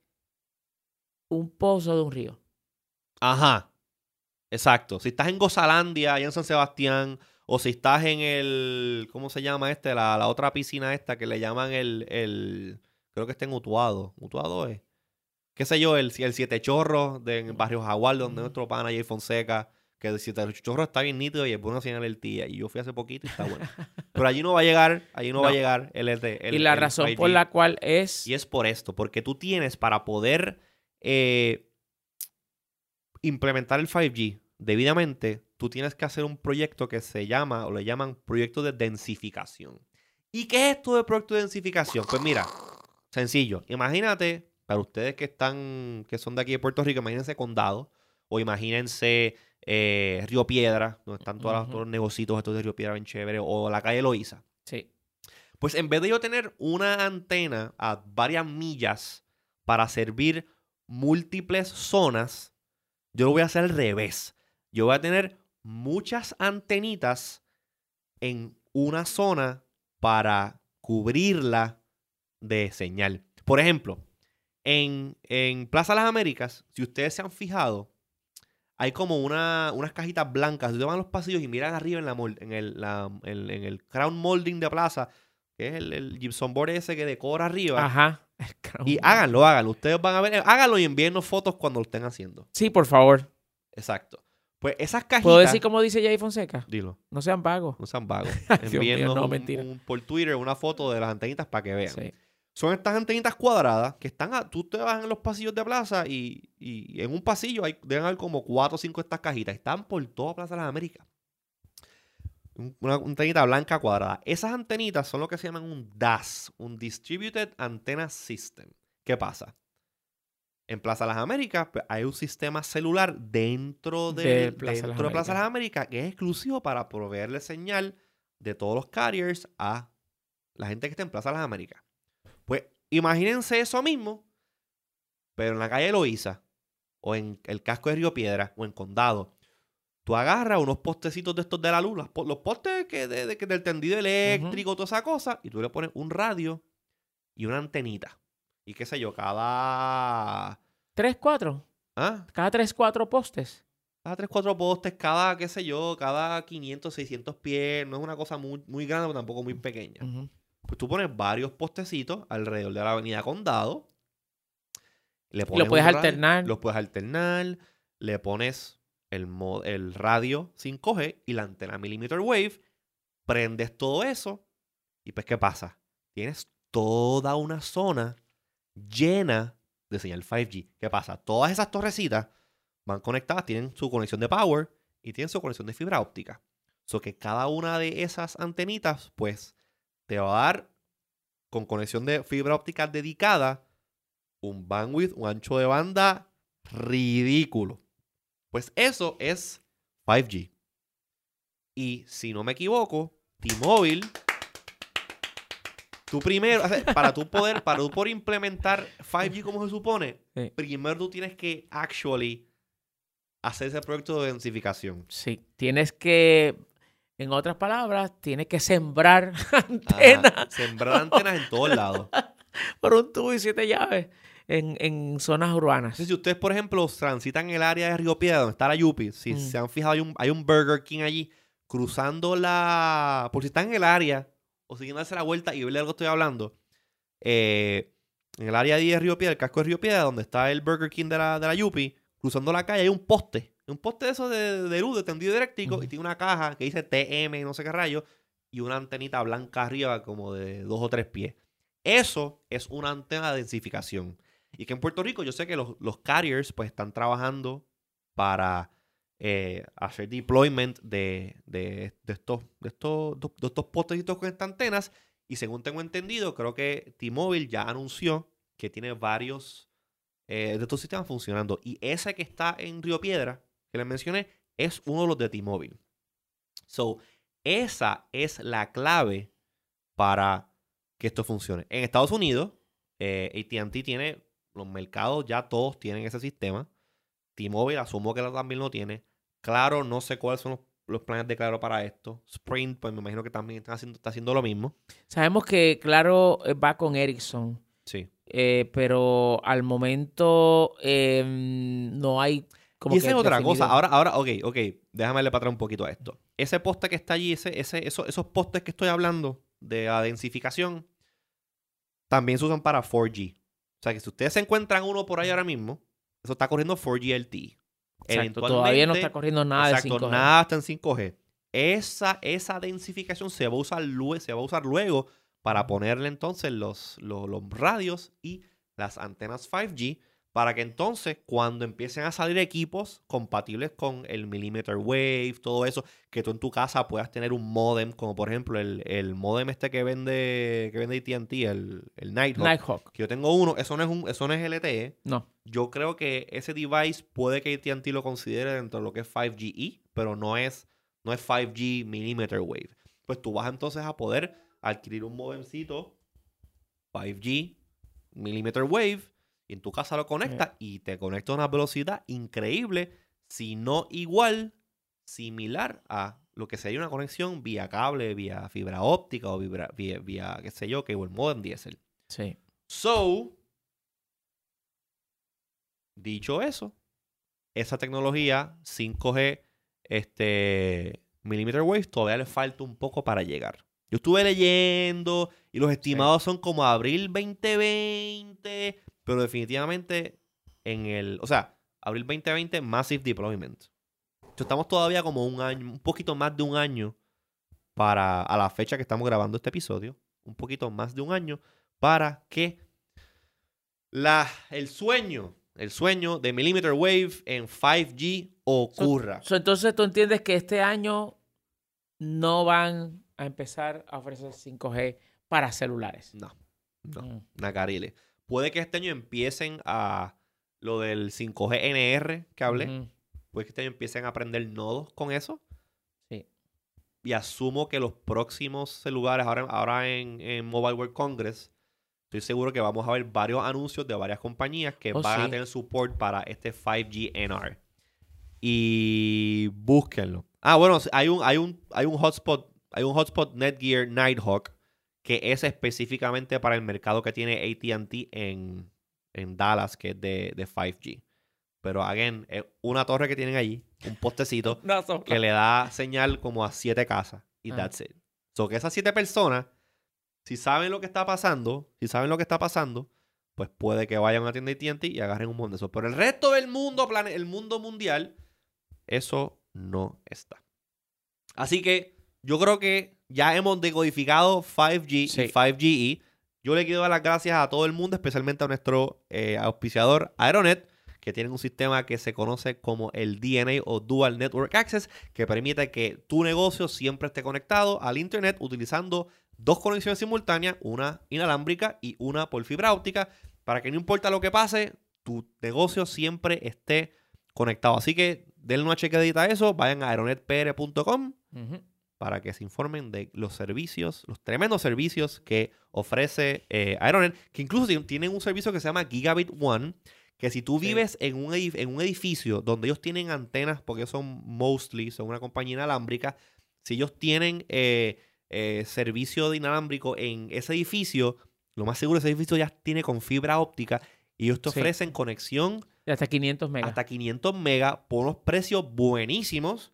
[SPEAKER 2] un pozo de un río.
[SPEAKER 1] Ajá. Exacto. Si estás en Gozalandia, allá en San Sebastián, o si estás en el, ¿cómo se llama este? La, otra piscina esta que le llaman el, el, creo que está en Utuado. Utuado es. ¿Qué sé yo? El, el Siete Chorros de, en Barrio Jaguar, donde nuestro pana Jay Fonseca, que el Siete Chorros está bien nítido y es bueno señal el tía. Y yo fui hace poquito y está bueno. Pero allí no va a llegar, allí no, va a llegar el, el,
[SPEAKER 2] Y la razón por la cual es...
[SPEAKER 1] Y es por esto, porque tú tienes para poder... Eh, implementar el 5G debidamente, tú tienes que hacer un proyecto que se llama, o le llaman proyecto de densificación. ¿Y qué es esto de proyecto de densificación? Pues mira, sencillo. Imagínate, para ustedes que están, que son de aquí de Puerto Rico, imagínense Condado, o imagínense eh, Río Piedra, donde están todos, los negocios estos de Río Piedra bien chévere, o la calle Loíza.
[SPEAKER 2] Sí.
[SPEAKER 1] Pues en vez de yo tener una antena a varias millas para servir múltiples zonas, yo lo voy a hacer al revés. Yo voy a tener muchas antenitas en una zona para cubrirla de señal. Por ejemplo, en, Plaza Las Américas, si ustedes se han fijado, hay como una, unas cajitas blancas. Ustedes van a los pasillos y miran arriba en, la, en, el, en el crown molding de plaza, que es el, el gypsum board ese que decora arriba.
[SPEAKER 2] Ajá.
[SPEAKER 1] Y háganlo, háganlo. Ustedes van a ver, háganlo y envíennos fotos cuando lo estén haciendo.
[SPEAKER 2] Sí, por favor.
[SPEAKER 1] Exacto. Pues esas cajitas.
[SPEAKER 2] ¿Puedo decir como dice Jay Fonseca?
[SPEAKER 1] Dilo.
[SPEAKER 2] No sean vagos.
[SPEAKER 1] No sean vagos. [laughs] Envíennos por Twitter una foto de las antenitas para que vean. Son estas antenitas cuadradas que están. A, tú te vas en los pasillos de plaza y, en un pasillo hay, deben haber como cuatro o cinco de estas cajitas. Están por toda Plaza de las Américas. Una antenita blanca cuadrada. Esas antenitas son lo que se llaman un DAS, un Distributed Antenna System. ¿Qué pasa? En Plaza Las Américas pues, hay un sistema celular dentro de, Plaza, dentro de Plaza Las Américas que es exclusivo para proveerle señal de todos los carriers a la gente que está en Plaza Las Américas. Pues imagínense eso mismo, pero en la calle Loíza, o en el casco de Río Piedra, o en Condado. Tú agarras unos postecitos de estos de la luz, los postes que de, del tendido eléctrico, toda esa cosa, y tú le pones un radio y una antenita. Y qué sé yo, cada...
[SPEAKER 2] ¿Tres, cuatro?
[SPEAKER 1] ¿Ah?
[SPEAKER 2] Cada tres, cuatro postes.
[SPEAKER 1] Cada tres, cuatro postes, cada, qué sé yo, cada 500, 600 pies. No es una cosa muy, muy grande, pero tampoco muy pequeña. Pues tú pones varios postecitos alrededor de la avenida Condado.
[SPEAKER 2] Le pones lo puedes alternar.
[SPEAKER 1] Los puedes alternar. Le pones el, el radio 5G y la antena millimeter wave, prendes todo eso y pues ¿qué pasa? Tienes toda una zona llena de señal 5G. ¿Qué pasa? Todas esas torrecitas van conectadas, tienen su conexión de power y tienen su conexión de fibra óptica. So que cada una de esas antenitas, pues, te va a dar con conexión de fibra óptica dedicada, un bandwidth, un ancho de banda ridículo. Pues eso es 5G. Y si no me equivoco, T-Mobile, tú primero, para tú poder, para tú poder implementar 5G como se supone, primero tú tienes que actually hacer ese proyecto de densificación.
[SPEAKER 2] Sí, tienes que, en otras palabras, tienes que sembrar antenas.
[SPEAKER 1] sembrar antenas en todos lados. [laughs]
[SPEAKER 2] Por un tubo y siete llaves en, zonas urbanas.
[SPEAKER 1] si ustedes, por ejemplo, transitan el área de Río Piedra, donde está la Yupi, si mm. se han fijado, hay un, hay un Burger King allí, cruzando la... Por si están en el área, o siguiendo hacer la vuelta y verle algo que estoy hablando, eh, en el área de Río Piedra, el casco de Río Piedra, donde está el Burger King de la, de la Yupi, cruzando la calle hay un poste. Un poste de esos de, luz, de tendido eléctrico, y tiene una caja que dice TM, no sé qué rayo, y una antenita blanca arriba como de dos o tres pies. Eso es una antena de densificación. Y que en Puerto Rico yo sé que los, los carriers pues están trabajando para eh, hacer deployment de, de, estos, de, estos, de estos con estas antenas. Y según tengo entendido, creo que T-Mobile ya anunció que tiene varios eh, de estos sistemas funcionando. Y ese que está en Río Piedra, que les mencioné, es uno de los de T-Mobile. So, esa es la clave para que esto funcione. En Estados Unidos, eh, ATT tiene los mercados, ya todos tienen ese sistema. T-Mobile asumo que también lo tiene. Claro, no sé cuáles son los, planes de Claro para esto. Sprint, pues me imagino que también está haciendo, está haciendo lo mismo.
[SPEAKER 2] Sabemos que Claro eh, va con Ericsson.
[SPEAKER 1] Sí.
[SPEAKER 2] Eh, pero al momento em, no hay
[SPEAKER 1] como y esa es otra cosa. Ahora, ahora, ok, ok. Déjame darle para atrás un poquito a esto. Ese poste que está allí, ese, ese, esos, esos postes que estoy hablando de la densificación, también se usan para 4G. O sea que si ustedes se encuentran uno por ahí ahora mismo, eso está corriendo 4G LTE.
[SPEAKER 2] Exacto, todavía no está corriendo nada de 5G.
[SPEAKER 1] Nada está en 5G. Esa, esa densificación se va a usar luego, se va a usar luego para ponerle entonces los, los, los radios y las antenas 5G para que entonces cuando empiecen a salir equipos compatibles con el millimeter wave, todo eso, que tú en tu casa puedas tener un modem, como por ejemplo el, el modem este que vende que vende AT&T, el, el Nighthawk,
[SPEAKER 2] Nighthawk.
[SPEAKER 1] Que yo tengo uno, eso no es un, eso no es LTE.
[SPEAKER 2] No.
[SPEAKER 1] Yo creo que ese device puede que AT&T lo considere dentro de lo que es 5GE, pero no es, no es 5G millimeter wave. Pues tú vas entonces a poder adquirir un modemcito 5G millimeter wave y en tu casa lo conectas y te conecta a una velocidad increíble, si no igual, similar a lo que sería una conexión vía cable, vía fibra óptica o vía, vía, qué sé yo, cable modem diesel.
[SPEAKER 2] Sí.
[SPEAKER 1] So, dicho eso, esa tecnología 5G, este, millimeter wave, todavía le falta un poco para llegar. Yo estuve leyendo y los estimados son como abril 2020, pero definitivamente en el, o sea, abril 2020, Massive Deployment. estamos todavía como un año, un poquito más de un año para, a la fecha que estamos grabando este episodio, un poquito más de un año para que la, el sueño, el sueño de Millimeter Wave en 5G ocurra.
[SPEAKER 2] entonces tú entiendes que este año no van a empezar a ofrecer 5G para celulares.
[SPEAKER 1] No, no, mm. Nacarile. Puede que este año empiecen a lo del 5G NR que hablé. Puede que este año empiecen a aprender nodos con eso.
[SPEAKER 2] Sí.
[SPEAKER 1] Y asumo que los próximos lugares, ahora, ahora en, Mobile World Congress, estoy seguro que vamos a ver varios anuncios de varias compañías que oh, van a tener support para este 5G NR. Y búsquenlo. Ah, bueno, hay un, hay un, hay un hotspot, hay un hotspot Netgear Nighthawk que es específicamente para el mercado que tiene ATT en, en Dallas, que es de, 5G. Pero, again, es una torre que tienen allí, un postecito, [laughs] que le da señal como a siete casas. Y ah. that's it. So que esas siete personas, si saben lo que está pasando, si saben lo que está pasando, pues puede que vayan a una tienda ATT y agarren un montón de eso. Pero el resto del mundo, el mundo mundial, eso no está. Así que yo creo que ya hemos decodificado 5G y 5GE. Yo le quiero dar las gracias a todo el mundo, especialmente a nuestro eh, auspiciador Aeronet, que tienen un sistema que se conoce como el DNA o Dual Network Access, que permite que tu negocio siempre esté conectado al Internet utilizando dos conexiones simultáneas, una inalámbrica y una por fibra óptica, para que no importa lo que pase, tu negocio siempre esté conectado. Así que denle una chequeadita a eso, vayan a aeronetpr.com para que se informen de los servicios, los tremendos servicios que ofrece eh, Aeronet, que incluso tienen un servicio que se llama Gigabit One, que si tú vives en, un en un edificio donde ellos tienen antenas, porque son mostly, son una compañía inalámbrica, si ellos tienen eh, eh, servicio de inalámbrico en ese edificio, lo más seguro ese edificio ya tiene con fibra óptica y ellos te ofrecen conexión
[SPEAKER 2] de hasta 500 megas.
[SPEAKER 1] Hasta 500 megas por unos precios buenísimos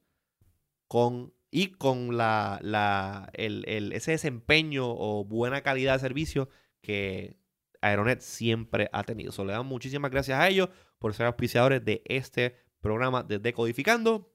[SPEAKER 1] con y con la, el, ese desempeño o buena calidad de servicio que Aeronet siempre ha tenido. So, le damos muchísimas gracias a ellos por ser auspiciadores de este programa de Decodificando.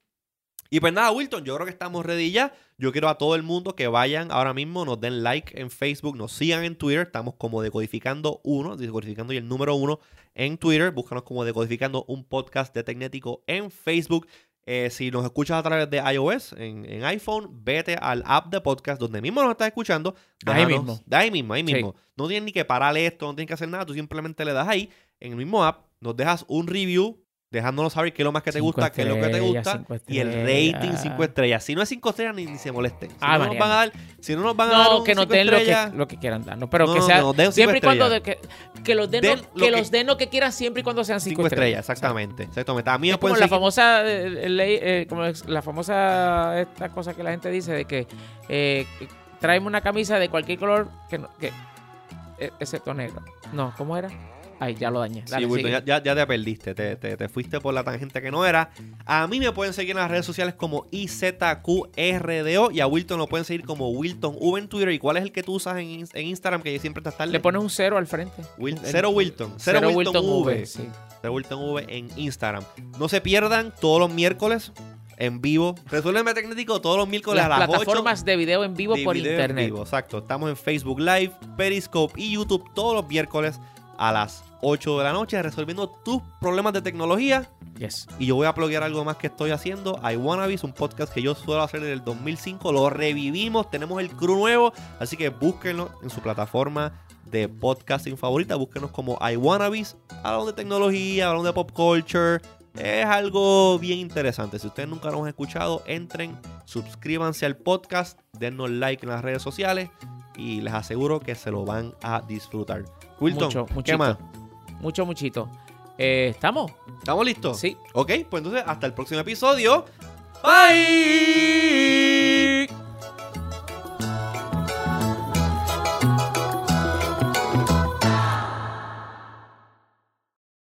[SPEAKER 1] Y pues nada, Wilton, yo creo que estamos ready ya. Yo quiero a todo el mundo que vayan ahora mismo, nos den like en Facebook, nos sigan en Twitter. Estamos como Decodificando 1, Decodificando y el número 1 en Twitter. Búscanos como Decodificando un podcast de Tecnético en Facebook. Eh, si nos escuchas a través de iOS, en, iPhone, vete al app de podcast donde mismo nos estás escuchando.
[SPEAKER 2] ahí mismo.
[SPEAKER 1] De ahí mismo, ahí mismo. No tienes ni que parar esto, no tienes que hacer nada, tú simplemente le das ahí, en el mismo app, nos dejas un review dejándonos saber qué es lo más que te gusta, qué es lo que te gusta y el rating 5 estrellas. Si no es 5 estrellas, ni, se molesten. Si ah, no nos van a dar, si no nos van a dar
[SPEAKER 2] que nos den lo que, lo que, quieran darnos, pero que sea siempre y cuando de, que, que, los den, que, los den lo que quieran siempre y cuando sean 5 estrellas.
[SPEAKER 1] Exactamente, exactamente. A mí
[SPEAKER 2] es como la famosa eh, ley, eh, como la famosa esta cosa que la gente dice de que eh, tráeme una camisa de cualquier color que, que eh, excepto negro. No, ¿cómo era? Ay, ya lo dañé.
[SPEAKER 1] sí, Wilton, ya, te perdiste. Te, fuiste por la tangente que no era. A mí me pueden seguir en las redes sociales como IZQRDO y a Wilton lo pueden seguir como Wilton V en Twitter. ¿Y cuál es el que tú usas en, Instagram que siempre estás tarde?
[SPEAKER 2] Le pones un cero al frente.
[SPEAKER 1] cero Wilton. Cero, Wilton, V. Cero Wilton V en Instagram. No se pierdan todos los miércoles en vivo. Resuélveme Tecnético todos los miércoles a las
[SPEAKER 2] plataformas de video en vivo por internet.
[SPEAKER 1] exacto. Estamos en Facebook Live, Periscope y YouTube todos los miércoles a las 8 de la noche resolviendo tus problemas de tecnología.
[SPEAKER 2] Yes.
[SPEAKER 1] Y yo voy a pluguear algo más que estoy haciendo. I Wannabes, un podcast que yo suelo hacer desde el 2005. Lo revivimos, tenemos el crew nuevo. Así que búsquenlo en su plataforma de podcasting favorita. Búsquenos como I Wannabes. Hablamos de tecnología, hablamos de pop culture. Es algo bien interesante. Si ustedes nunca nos han escuchado, entren, suscríbanse al podcast, denos like en las redes sociales y les aseguro que se lo van a disfrutar. Wilton, mucho, ¿qué más?
[SPEAKER 2] Mucho, muchito. Eh, ¿Estamos?
[SPEAKER 1] ¿Estamos listos?
[SPEAKER 2] Sí.
[SPEAKER 1] Ok, pues entonces hasta el próximo episodio. Bye.